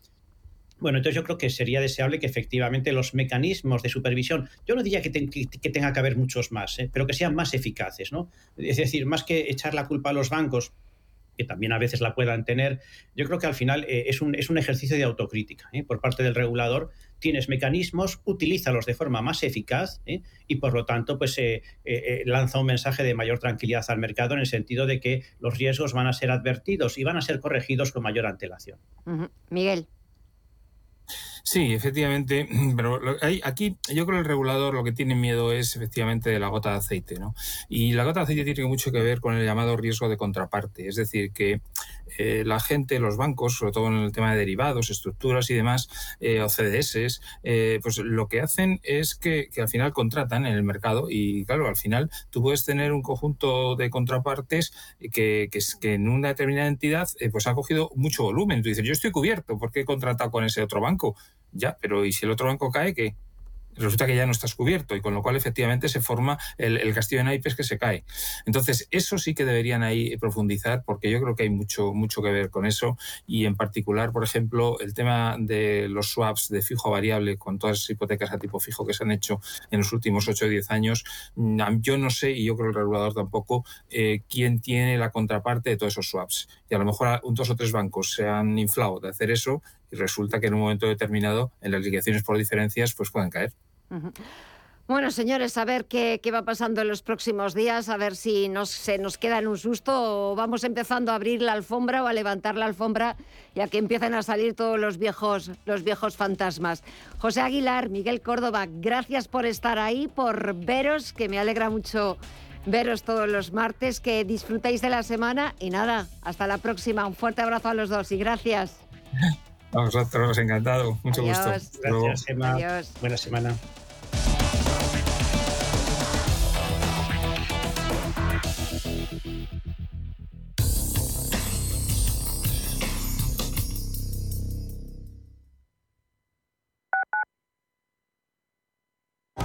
Bueno, entonces yo creo que sería deseable que efectivamente los mecanismos de supervisión, yo no diría que, tenga que haber muchos más, ¿eh? pero que sean más eficaces, ¿no? Es decir, más que echar la culpa a los bancos que también a veces la puedan tener, yo creo que al final eh, es, un, es, un, ejercicio de autocrítica ¿eh? por parte del regulador. Tienes mecanismos, utilízalos de forma más eficaz ¿eh? y por lo tanto pues lanza un mensaje de mayor tranquilidad al mercado en el sentido de que los riesgos van a ser advertidos y van a ser corregidos con mayor antelación. Miguel. Sí, efectivamente, pero hay, aquí yo creo que el regulador lo que tiene miedo es efectivamente de la gota de aceite, ¿no? Y la gota de aceite tiene mucho que ver con el llamado riesgo de contraparte, es decir, que eh, la gente, los bancos, sobre todo en el tema de derivados, estructuras y demás, eh, o CDS, eh, pues lo que hacen es que, al final contratan en el mercado y claro, al final tú puedes tener un conjunto de contrapartes que, que, en una determinada entidad pues ha cogido mucho volumen. Tú dices, yo estoy cubierto, ¿por qué he contratado con ese otro banco? Ya, pero ¿y si el otro banco cae, qué? Resulta que ya no estás cubierto y con lo cual efectivamente se forma el, castillo de naipes que se cae. Entonces, eso sí que deberían ahí profundizar porque yo creo que hay mucho, mucho que ver con eso y en particular, por ejemplo, el tema de los swaps de fijo variable con todas las hipotecas a tipo fijo que se han hecho en los últimos 8 o 10 años, mm, yo no sé y yo creo el regulador tampoco eh, quién tiene la contraparte de todos esos swaps. Y a lo mejor un, dos o tres bancos se han inflado de hacer eso y resulta que en un momento determinado en las liquidaciones por diferencias pues pueden caer. Bueno, señores, a ver qué, va pasando en los próximos días, a ver si nos, se nos queda en un susto o vamos empezando a abrir la alfombra o a levantar la alfombra ya que empiezan a salir todos los viejos, los viejos fantasmas. José Aguilar, Miguel Córdoba, gracias por estar ahí, por veros, que me alegra mucho veros todos los martes, que disfrutéis de la semana y nada, hasta la próxima. Un fuerte abrazo a los dos y gracias. A vosotros, encantado. Mucho gusto. Gracias, Emma. Buena semana.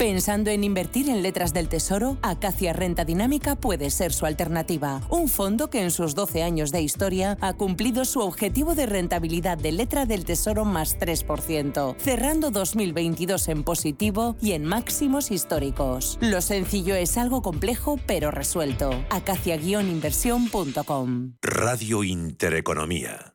Pensando en invertir en letras del tesoro, Acacia Renta Dinámica puede ser su alternativa. Un fondo que en sus 12 años de historia ha cumplido su objetivo de rentabilidad de letra del tesoro más 3%, cerrando 2022 en positivo y en máximos históricos. Lo sencillo es algo complejo pero resuelto. acacia-inversión.com Radio Intereconomía.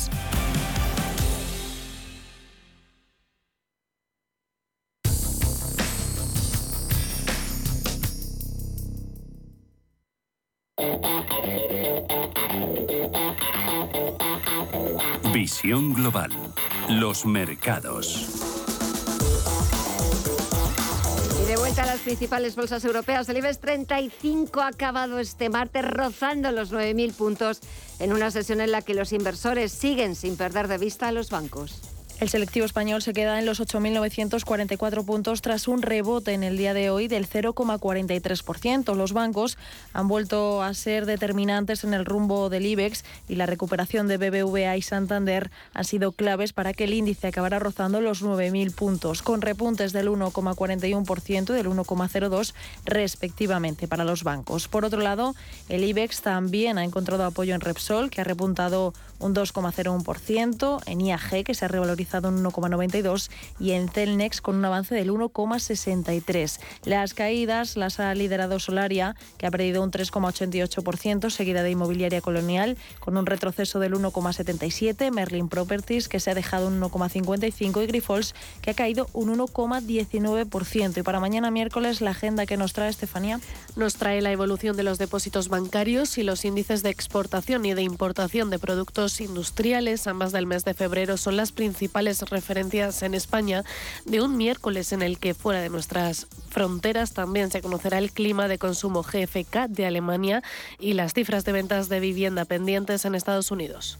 Global. Los mercados. cuenta las principales bolsas europeas. El IBEX 35 ha acabado este martes rozando los 9.000 puntos en una sesión en la que los inversores siguen sin perder de vista a los bancos. El selectivo español se queda en los 8.944 puntos tras un rebote en el día de hoy del 0,43%. Los bancos han vuelto a ser determinantes en el rumbo del IBEX y la recuperación de BBVA y Santander han sido claves para que el índice acabara rozando los 9.000 puntos, con repuntes del 1,41% y del 1,02% respectivamente para los bancos. Por otro lado, el IBEX también ha encontrado apoyo en Repsol, que ha repuntado un 2,01%, en IAG, que se ha revalorizado un 1,92 y en Celnex con un avance del 1,63. Las caídas las ha liderado Solaria, que ha perdido un 3,88%, seguida de Inmobiliaria Colonial con un retroceso del 1,77, Merlin Properties, que se ha dejado un 1,55 y Grifols, que ha caído un 1,19%. Y para mañana miércoles, la agenda que nos trae Estefanía. Nos trae la evolución de los depósitos bancarios y los índices de exportación y de importación de productos industriales. Ambas del mes de febrero son las principales referencias en España de un miércoles en el que fuera de nuestras fronteras también se conocerá el clima de consumo GFK de Alemania y las cifras de ventas de vivienda pendientes en Estados Unidos.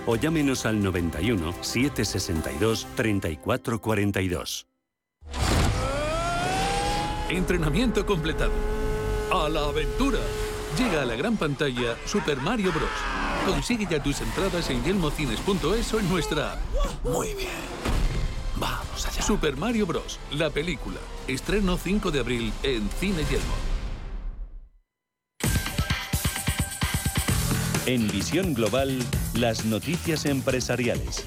o llámenos al 91 762 3442. Entrenamiento completado. A la aventura. Llega a la gran pantalla Super Mario Bros. Consigue ya tus entradas en yelmocines.es o en nuestra app. Muy bien. Vamos allá. Super Mario Bros. La película. Estreno 5 de abril en Cine Yelmo. En Visión Global, las noticias empresariales.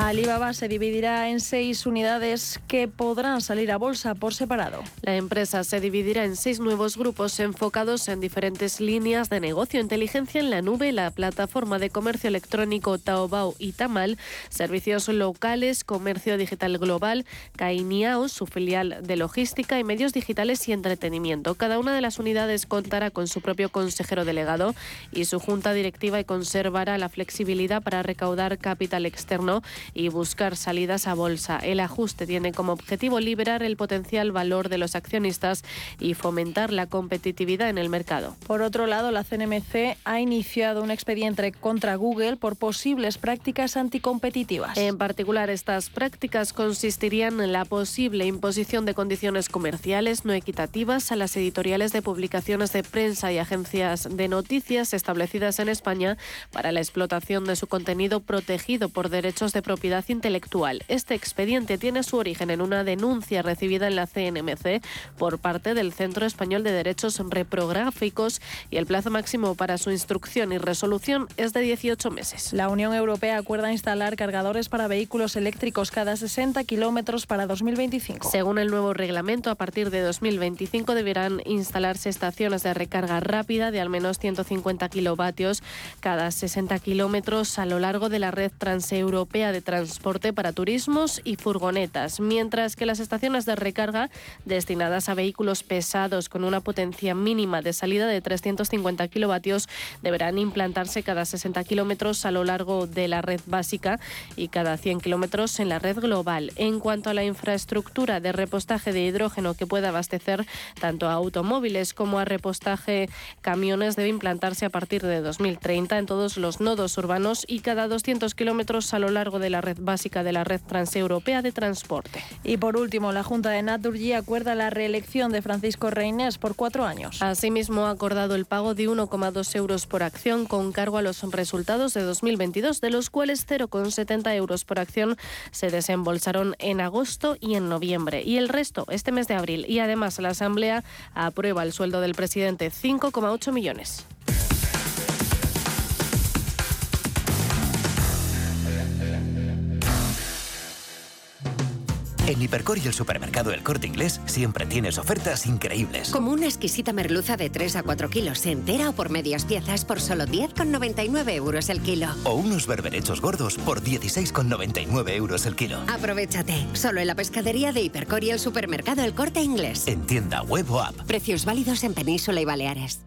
Alibaba se dividirá en seis unidades que podrán salir a bolsa por separado. La empresa se dividirá en seis nuevos grupos enfocados en diferentes líneas de negocio, inteligencia en la nube, la plataforma de comercio electrónico Taobao y Tamal, servicios locales, comercio digital global, Cainiao, su filial de logística y medios digitales y entretenimiento. Cada una de las unidades contará con su propio consejero delegado y su junta directiva y conservará la flexibilidad para recaudar capital externo y buscar salidas a bolsa. El ajuste tiene como objetivo liberar el potencial valor de los accionistas y fomentar la competitividad en el mercado. Por otro lado, la CNMC ha iniciado un expediente contra Google por posibles prácticas anticompetitivas. En particular, estas prácticas consistirían en la posible imposición de condiciones comerciales no equitativas a las editoriales de publicaciones de prensa y agencias de noticias establecidas en España para la explotación de su contenido protegido por derechos de propiedad propiedad intelectual. Este expediente tiene su origen en una denuncia recibida en la CNMC por parte del Centro Español de Derechos Reprográficos y el plazo máximo para su instrucción y resolución es de 18 meses. La Unión Europea acuerda instalar cargadores para vehículos eléctricos cada 60 kilómetros para 2025. Según el nuevo reglamento, a partir de 2025 deberán instalarse estaciones de recarga rápida de al menos 150 kilovatios cada 60 kilómetros a lo largo de la red transeuropea de transporte para turismos y furgonetas, mientras que las estaciones de recarga destinadas a vehículos pesados con una potencia mínima de salida de 350 kilovatios deberán implantarse cada 60 kilómetros a lo largo de la red básica y cada 100 kilómetros en la red global. En cuanto a la infraestructura de repostaje de hidrógeno que pueda abastecer tanto a automóviles como a repostaje camiones debe implantarse a partir de 2030 en todos los nodos urbanos y cada 200 kilómetros a lo largo de la red básica de la red transeuropea de transporte. Y por último, la Junta de Naturgy acuerda la reelección de Francisco Reynés por cuatro años. Asimismo, ha acordado el pago de 1,2 euros por acción con cargo a los resultados de 2022, de los cuales 0,70 euros por acción se desembolsaron en agosto y en noviembre, y el resto este mes de abril. Y además, la Asamblea aprueba el sueldo del presidente 5,8 millones. En Hipercor y el supermercado El Corte Inglés siempre tienes ofertas increíbles. Como una exquisita merluza de 3 a 4 kilos entera o por medias piezas por solo 10,99 euros el kilo. O unos berberechos gordos por 16,99 euros el kilo. Aprovechate, solo en la pescadería de Hipercor y el supermercado El Corte Inglés. En tienda web o app. Precios válidos en Península y Baleares.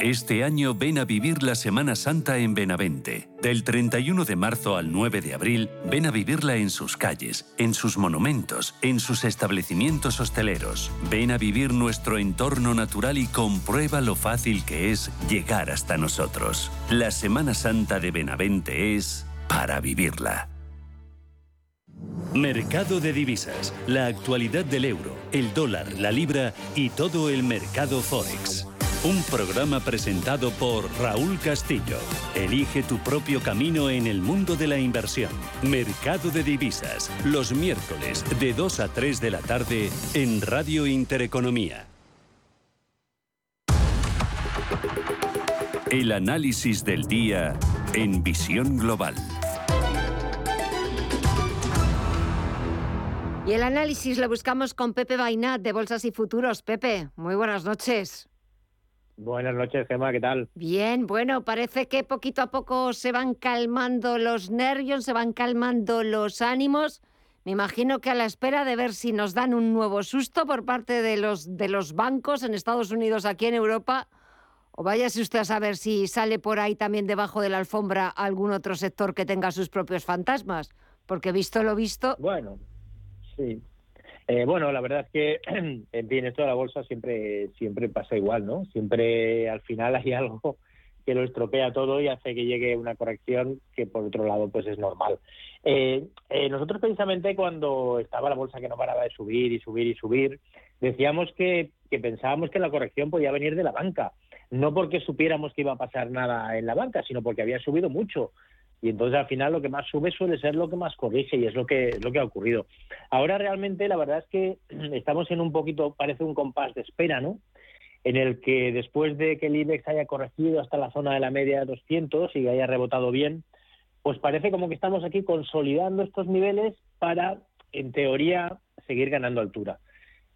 Este año ven a vivir la Semana Santa en Benavente. Del 31 de marzo al 9 de abril, ven a vivirla en sus calles, en sus monumentos, en sus establecimientos hosteleros. Ven a vivir nuestro entorno natural y comprueba lo fácil que es llegar hasta nosotros. La Semana Santa de Benavente es para vivirla. Mercado de divisas, la actualidad del euro, el dólar, la libra y todo el mercado forex. Un programa presentado por Raúl Castillo. Elige tu propio camino en el mundo de la inversión. Mercado de divisas, los miércoles de 2 a 3 de la tarde en Radio Intereconomía. El análisis del día en visión global. Y el análisis lo buscamos con Pepe Bainat de Bolsas y Futuros. Pepe, muy buenas noches. Buenas noches, Gemma, ¿qué tal? Bien, bueno, parece que poquito a poco se van calmando los nervios, se van calmando los ánimos. Me imagino que a la espera de ver si nos dan un nuevo susto por parte de los, de los bancos en Estados Unidos, aquí en Europa, o váyase usted a saber si sale por ahí también debajo de la alfombra algún otro sector que tenga sus propios fantasmas, porque visto lo visto... Bueno, sí. Eh, bueno, la verdad es que en fin, esto de la bolsa siempre, siempre pasa igual, ¿no? Siempre al final hay algo que lo estropea todo y hace que llegue una corrección que por otro lado pues es normal. Eh, eh, nosotros precisamente cuando estaba la bolsa que no paraba de subir y subir y subir, decíamos que, que pensábamos que la corrección podía venir de la banca, no porque supiéramos que iba a pasar nada en la banca, sino porque había subido mucho y entonces al final lo que más sube suele ser lo que más corrige y es lo que lo que ha ocurrido. Ahora realmente la verdad es que estamos en un poquito parece un compás de espera, ¿no? En el que después de que el IBEX haya corregido hasta la zona de la media de 200 y haya rebotado bien, pues parece como que estamos aquí consolidando estos niveles para, en teoría, seguir ganando altura.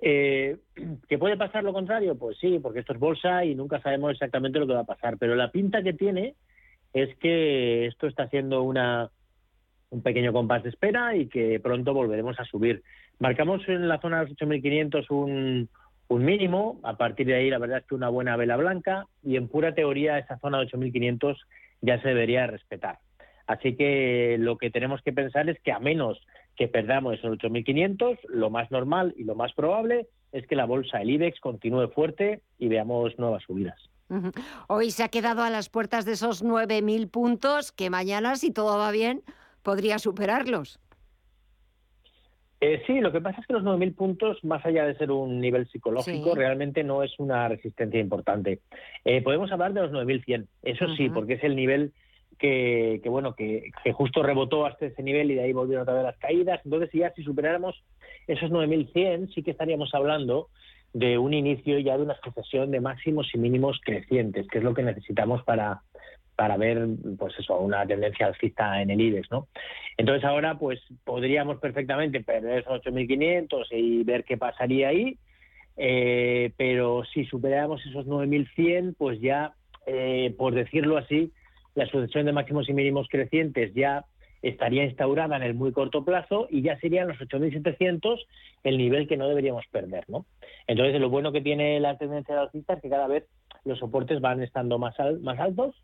Eh, ¿Que puede pasar lo contrario? Pues sí, porque esto es bolsa y nunca sabemos exactamente lo que va a pasar. Pero la pinta que tiene es que esto está siendo una, un pequeño compás de espera y que pronto volveremos a subir. Marcamos en la zona de los 8.500 un, un mínimo, a partir de ahí la verdad es que una buena vela blanca y en pura teoría esa zona de 8.500 ya se debería respetar. Así que lo que tenemos que pensar es que a menos que perdamos esos 8.500, lo más normal y lo más probable es que la bolsa, el IBEX, continúe fuerte y veamos nuevas subidas. Hoy se ha quedado a las puertas de esos 9.000 puntos que mañana, si todo va bien, podría superarlos. Eh, sí, lo que pasa es que los 9.000 puntos, más allá de ser un nivel psicológico, realmente no es una resistencia importante. Eh, podemos hablar de los 9.100, eso sí, porque es el nivel que, bueno, que, que, justo rebotó hasta ese nivel y de ahí volvieron otra vez las caídas. Entonces, ya si superáramos esos 9.100, sí que estaríamos hablando de un inicio ya de una sucesión de máximos y mínimos crecientes, que es lo que necesitamos para, para ver pues eso una tendencia alcista en el IBEX no entonces ahora pues podríamos perfectamente perder esos 8.500 y ver qué pasaría ahí eh, pero si superáramos esos 9.100 pues ya eh, por decirlo así la sucesión de máximos y mínimos crecientes ya estaría instaurada en el muy corto plazo y ya serían los 8.700 el nivel que no deberíamos perder, ¿no? Entonces, lo bueno que tiene la tendencia de alcista es que cada vez los soportes van estando más, más altos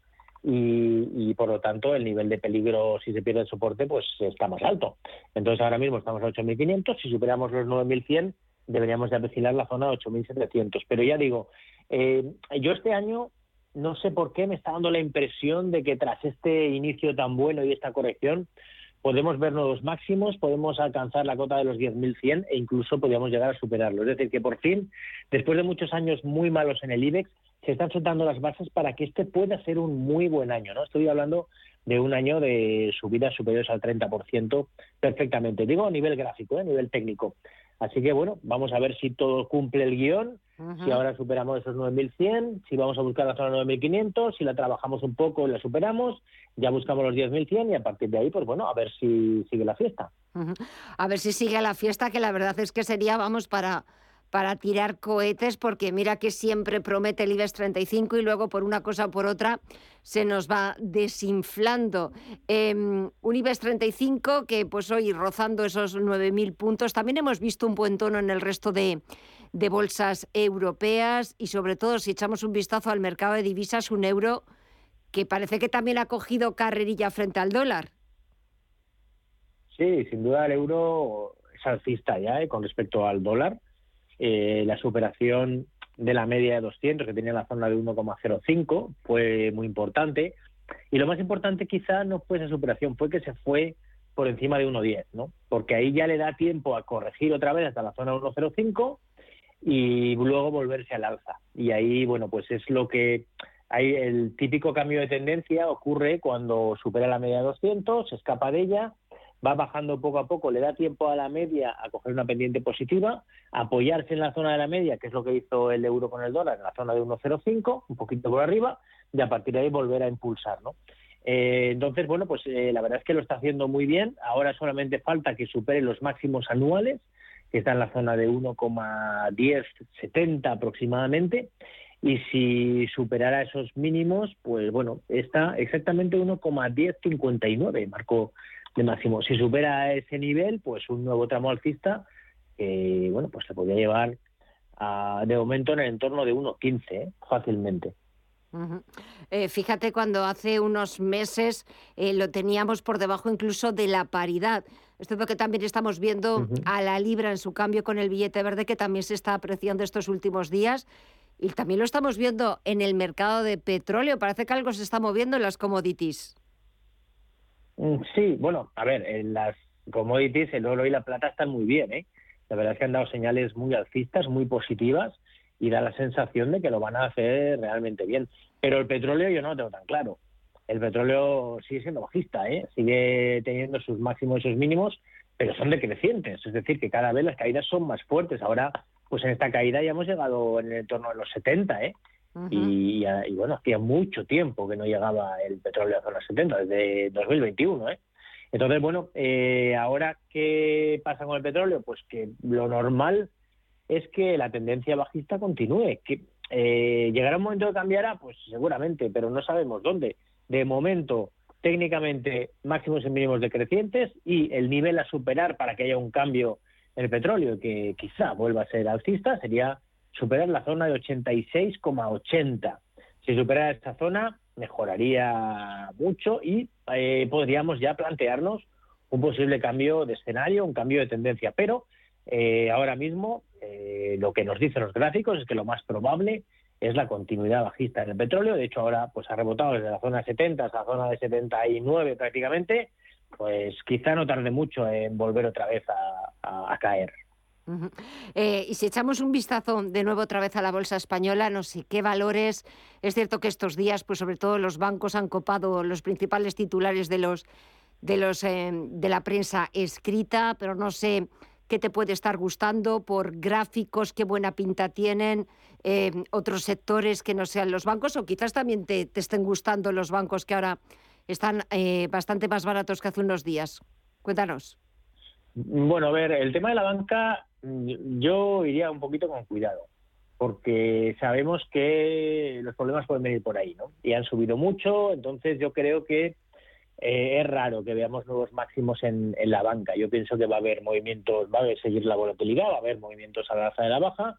y, por lo tanto el nivel de peligro si se pierde el soporte pues está más alto. Entonces ahora mismo estamos a 8.500, si superamos los 9.100 deberíamos de avecinar la zona de 8.700. Pero ya digo, eh, yo este año no sé por qué me está dando la impresión de que tras este inicio tan bueno y esta corrección podemos ver nuevos máximos, podemos alcanzar la cota de los 10.100 e incluso podríamos llegar a superarlo. Es decir, que por fin, después de muchos años muy malos en el IBEX, se están soltando las bases para que este pueda ser un muy buen año. ¿no? Estoy hablando de un año de subidas superiores al 30% perfectamente. Digo a nivel gráfico, ¿eh? a nivel técnico. Así que bueno, vamos a ver si todo cumple el guion, si ahora superamos esos 9.100, si vamos a buscar la zona 9.500, si la trabajamos un poco y la superamos, ya buscamos los 10.100 y a partir de ahí, pues bueno, a ver si sigue la fiesta. A ver si sigue la fiesta, que la verdad es que sería, vamos, para para tirar cohetes, porque mira que siempre promete el IBEX 35 y luego por una cosa o por otra se nos va desinflando. Em, un IBEX 35 que pues hoy rozando esos 9.000 puntos. También hemos visto un buen tono en el resto de, de bolsas europeas y sobre todo si echamos un vistazo al mercado de divisas, un euro que parece que también ha cogido carrerilla frente al dólar. Sí, sin duda el euro es alcista ya ¿eh? con respecto al dólar eh, la superación de la media de 200 que tenía la zona de 1,05 fue muy importante y lo más importante quizá no fue esa superación, fue que se fue por encima de 1,10, ¿no? Porque ahí ya le da tiempo a corregir otra vez hasta la zona 1,05 y luego volverse al alza. Y ahí, bueno, pues es lo que hay el típico cambio de tendencia ocurre cuando supera la media de 200, se escapa de ella va bajando poco a poco, le da tiempo a la media a coger una pendiente positiva, apoyarse en la zona de la media, que es lo que hizo el euro con el dólar, en la zona de 1,05, un poquito por arriba, y a partir de ahí volver a impulsar. Eh, entonces, bueno, pues eh, la verdad es que lo está haciendo muy bien. Ahora solamente falta que supere los máximos anuales, que está en la zona de 1,1070 aproximadamente. Y si superara esos mínimos, pues bueno, está exactamente 1,1059, marcó de máximo. Si supera ese nivel, pues un nuevo tramo alcista, que bueno, pues se podría llevar a, de momento en el entorno de 1,15 ¿eh? fácilmente. Eh, fíjate cuando hace unos meses eh, lo teníamos por debajo incluso de la paridad. Esto es lo que también estamos viendo a la libra en su cambio con el billete verde que también se está apreciando estos últimos días. Y también lo estamos viendo en el mercado de petróleo. Parece que algo se está moviendo en las commodities. Mm, sí, bueno, a ver, en las commodities el oro y la plata están muy bien, ¿eh? La verdad es que han dado señales muy alcistas, muy positivas y da la sensación de que lo van a hacer realmente bien. Pero el petróleo yo no lo tengo tan claro. El petróleo sigue siendo bajista, ¿eh? sigue teniendo sus máximos y sus mínimos, pero son decrecientes. Es decir, que cada vez las caídas son más fuertes. Ahora, pues en esta caída ya hemos llegado en el entorno de los 70, ¿eh? Y, bueno, hacía mucho tiempo que no llegaba el petróleo a zona 70, desde 2021. ¿eh? Entonces, bueno, eh, ahora, ¿qué pasa con el petróleo? Pues que lo normal es que la tendencia bajista continúe. Que eh, llegará un momento que cambiará, pues seguramente, pero no sabemos dónde. De momento, técnicamente, máximos y mínimos decrecientes y el nivel a superar para que haya un cambio en el petróleo, que quizá vuelva a ser alcista, sería superar la zona de 86,80. Si superara esta zona, mejoraría mucho y eh, podríamos ya plantearnos un posible cambio de escenario, un cambio de tendencia. Pero eh, ahora mismo eh, lo que nos dicen los gráficos es que lo más probable es la continuidad bajista en el petróleo. De hecho, ahora pues ha rebotado desde la zona 70 hasta la zona de 79 prácticamente. Pues quizá no tarde mucho en volver otra vez a caer. Eh, y si echamos un vistazo de nuevo otra vez a la bolsa española, no sé qué valores. Es cierto que estos días, pues sobre todo los bancos han copado los principales titulares de los de los eh, de la prensa escrita, pero no sé qué te puede estar gustando por gráficos, qué buena pinta tienen, eh, otros sectores que no sean los bancos, o quizás también te, te estén gustando los bancos que ahora están bastante más baratos que hace unos días. Cuéntanos. Bueno, a ver, el tema de la banca yo iría un poquito con cuidado, porque sabemos que los problemas pueden venir por ahí, ¿no? Y han subido mucho, entonces yo creo que eh, es raro que veamos nuevos máximos en, la banca. Yo pienso que va a haber movimientos, va a seguir la volatilidad, va a haber movimientos a la alza de la baja,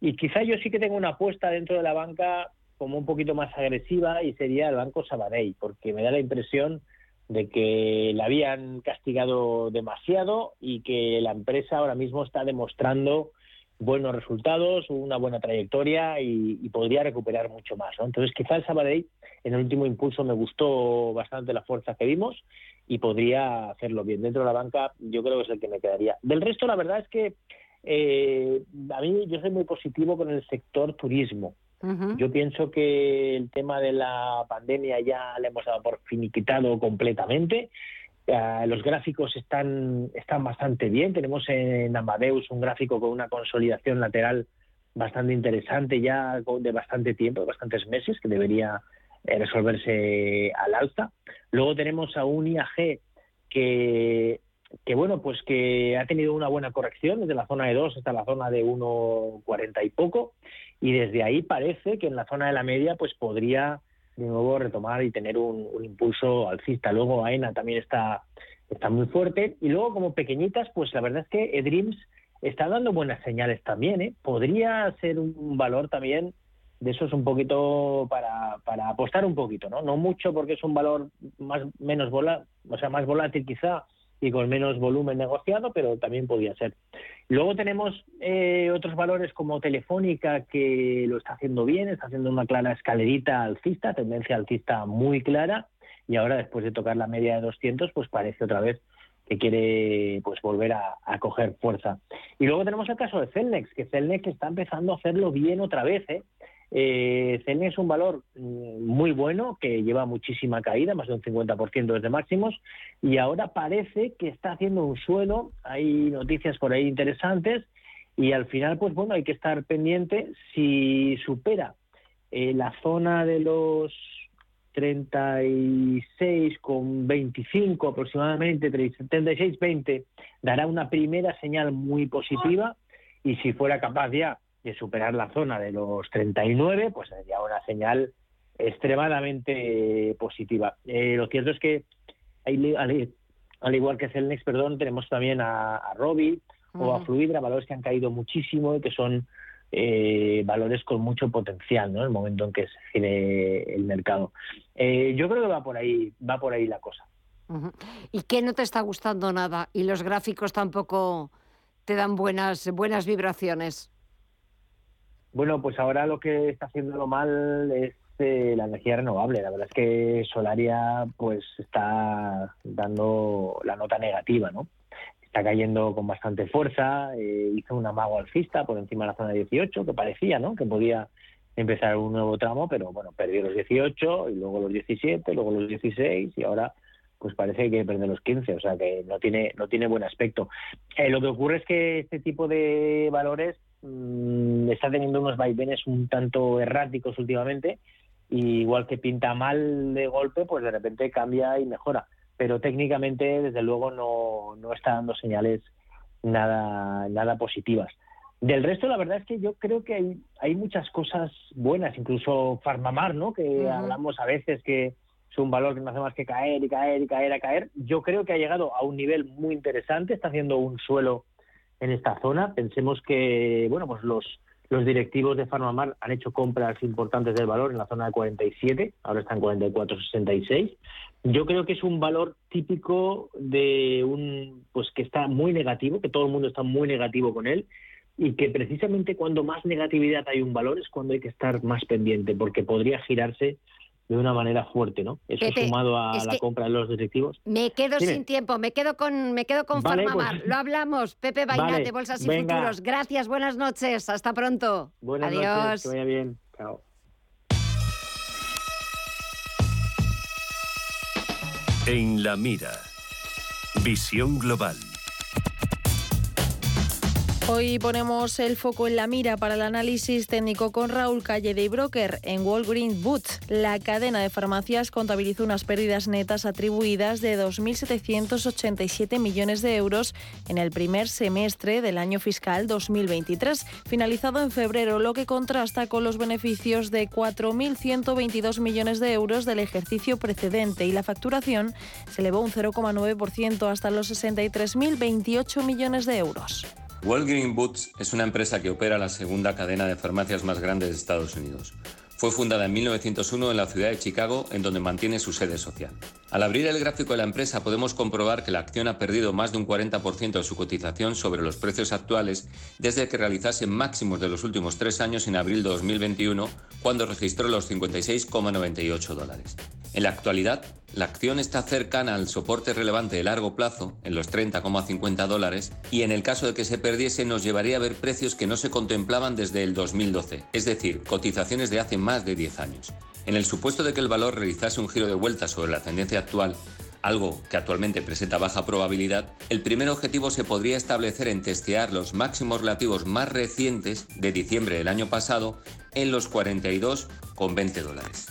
y quizá yo sí que tengo una apuesta dentro de la banca como un poquito más agresiva y sería el Banco Sabadell, porque me da la impresión de que la habían castigado demasiado y que la empresa ahora mismo está demostrando buenos resultados, una buena trayectoria y, podría recuperar mucho más. Entonces, quizá el Sabadell en el último impulso me gustó bastante la fuerza que vimos y podría hacerlo bien. Dentro de la banca yo creo que es el que me quedaría. Del resto, la verdad es que eh, a mí yo soy muy positivo con el sector turismo. Yo pienso que el tema de la pandemia ya le hemos dado por finiquitado completamente Eh, los gráficos están, están bastante bien. Tenemos en Amadeus un gráfico con una consolidación lateral bastante interesante ya de bastante tiempo, de bastantes meses, que debería eh, resolverse al alza. Luego tenemos a un IAG que, que, bueno, pues que ha tenido una buena corrección desde la zona de 2 hasta la zona de 1,40 y poco, y desde ahí parece que en la zona de la media pues podría de nuevo retomar y tener un, impulso alcista. Luego AENA también está, está muy fuerte. Y luego como pequeñitas, pues la verdad es que eDreams está dando buenas señales también. ¿eh? Podría ser un valor también de esos un poquito para, para apostar un poquito, ¿no? No mucho porque es un valor más menos o sea, más volátil quizá y con menos volumen negociado, pero también podría ser. Luego tenemos eh, otros valores como Telefónica, que lo está haciendo bien, está haciendo una clara escalerita alcista, tendencia alcista muy clara, y ahora después de tocar la media de 200, pues parece otra vez que quiere pues volver a, coger fuerza. Y luego tenemos el caso de Celnex, que Celnex está empezando a hacerlo bien otra vez, ¿eh? Eh, es un valor mm, muy bueno que lleva muchísima caída, más de un 50% desde máximos, y ahora parece que está haciendo un suelo. Hay noticias por ahí interesantes y al final, pues bueno, hay que estar pendiente si supera eh, la zona de los 36 con 25 aproximadamente, 36, 20, dará una primera señal muy positiva y si fuera capaz ya de superar la zona de los 39, pues sería una señal extremadamente positiva. Eh, lo cierto es que, al, igual que Celnex, perdón, tenemos también a, a Robi o a Fluidra, valores que han caído muchísimo y que son eh, valores con mucho potencial, ¿no? En el momento en que se gire el mercado. Eh, yo creo que va por ahí, va por ahí la cosa. ¿Y qué no te está gustando nada? Y los gráficos tampoco te dan buenas, buenas vibraciones. Bueno, pues ahora lo que está haciéndolo mal es eh, la energía renovable. La verdad es que Solaria pues está dando la nota negativa, ¿no? Está cayendo con bastante fuerza, eh, hizo un amago alcista por encima de la zona 18, que parecía, ¿no? Que podía empezar un nuevo tramo, pero bueno, perdió los 18 y luego los 17, luego los 16 y ahora pues parece que perder los 15, o sea que no tiene no tiene buen aspecto. Eh, lo que ocurre es que este tipo de valores Mm, está teniendo unos vaivenes un tanto erráticos últimamente, y igual que pinta mal de golpe, pues de repente cambia y mejora. Pero técnicamente, desde luego, no, no está dando señales nada, nada positivas. Del resto, la verdad es que yo creo que hay, hay muchas cosas buenas, incluso Farmamar, ¿no? que hablamos a veces que es un valor que no hace más que caer y caer y caer a caer. Yo creo que ha llegado a un nivel muy interesante, está haciendo un suelo en esta zona. Pensemos que, bueno, pues los, los directivos de Farmamar han hecho compras importantes del valor en la zona de 47, ahora está en 44,66. Yo creo que es un valor típico de un, pues que está muy negativo, que todo el mundo está muy negativo con él y que precisamente cuando más negatividad hay un valor es cuando hay que estar más pendiente, porque podría girarse de una manera fuerte, ¿no? Eso sumado a la compra de los directivos. Me quedo sin tiempo, me quedo con me quedo con Farmamar. Pues Lo hablamos. Pepe Bainate, Bolsas y Futuros. Gracias, buenas noches, hasta pronto. Buenas Adiós. noches, que vaya bien. Chao. En la mira. Visión global. Hoy ponemos el foco en la mira para el análisis técnico con Raúl Calle de Broker en Walgreens Boots. La cadena de farmacias contabilizó unas pérdidas netas atribuidas de 2.787 millones de euros en el primer semestre del año fiscal 2023, finalizado en febrero, lo que contrasta con los beneficios de 4.122 millones de euros del ejercicio precedente y la facturación se elevó un 0,9% hasta los 63.028 millones de euros. Walgreens Boots es una empresa que opera la segunda cadena de farmacias más grande de Estados Unidos. Fue fundada en 1901 en la ciudad de Chicago, en donde mantiene su sede social. Al abrir el gráfico de la empresa podemos comprobar que la acción ha perdido más de un 40% de su cotización sobre los precios actuales desde que realizase máximos de los últimos tres años en abril de 2021, cuando registró los 56,98 dólares. En la actualidad, la acción está cercana al soporte relevante de largo plazo, en los 30,50 dólares, y en el caso de que se perdiese nos llevaría a ver precios que no se contemplaban desde el 2012, es decir, cotizaciones de hace más de 10 años. En el supuesto de que el valor realizase un giro de vuelta sobre la tendencia actual, algo que actualmente presenta baja probabilidad, el primer objetivo se podría establecer en testear los máximos relativos más recientes de diciembre del año pasado en los 42,20 dólares.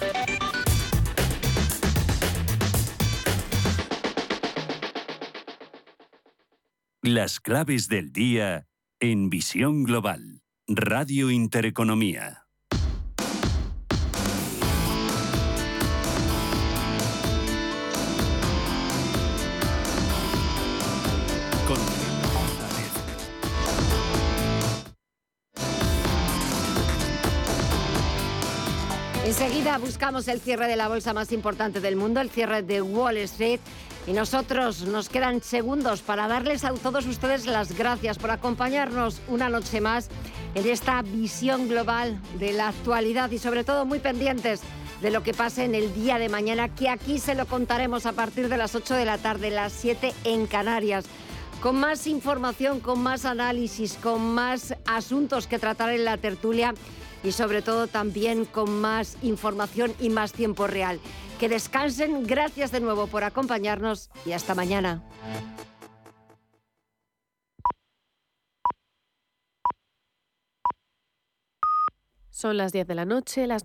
Las claves del día en Visión Global, Radio Intereconomía. Enseguida buscamos el cierre de la bolsa más importante del mundo, el cierre de Wall Street. Y nosotros nos quedan segundos para darles a todos ustedes las gracias por acompañarnos una noche más en esta visión global de la actualidad y sobre todo muy pendientes de lo que pase en el día de mañana, que aquí se lo contaremos a partir de las 8 de la tarde, las 7 en Canarias con más información, con más análisis, con más asuntos que tratar en la tertulia y sobre todo también con más información y más tiempo real. Que descansen, gracias de nuevo por acompañarnos y hasta mañana. Son las 10 de la noche, las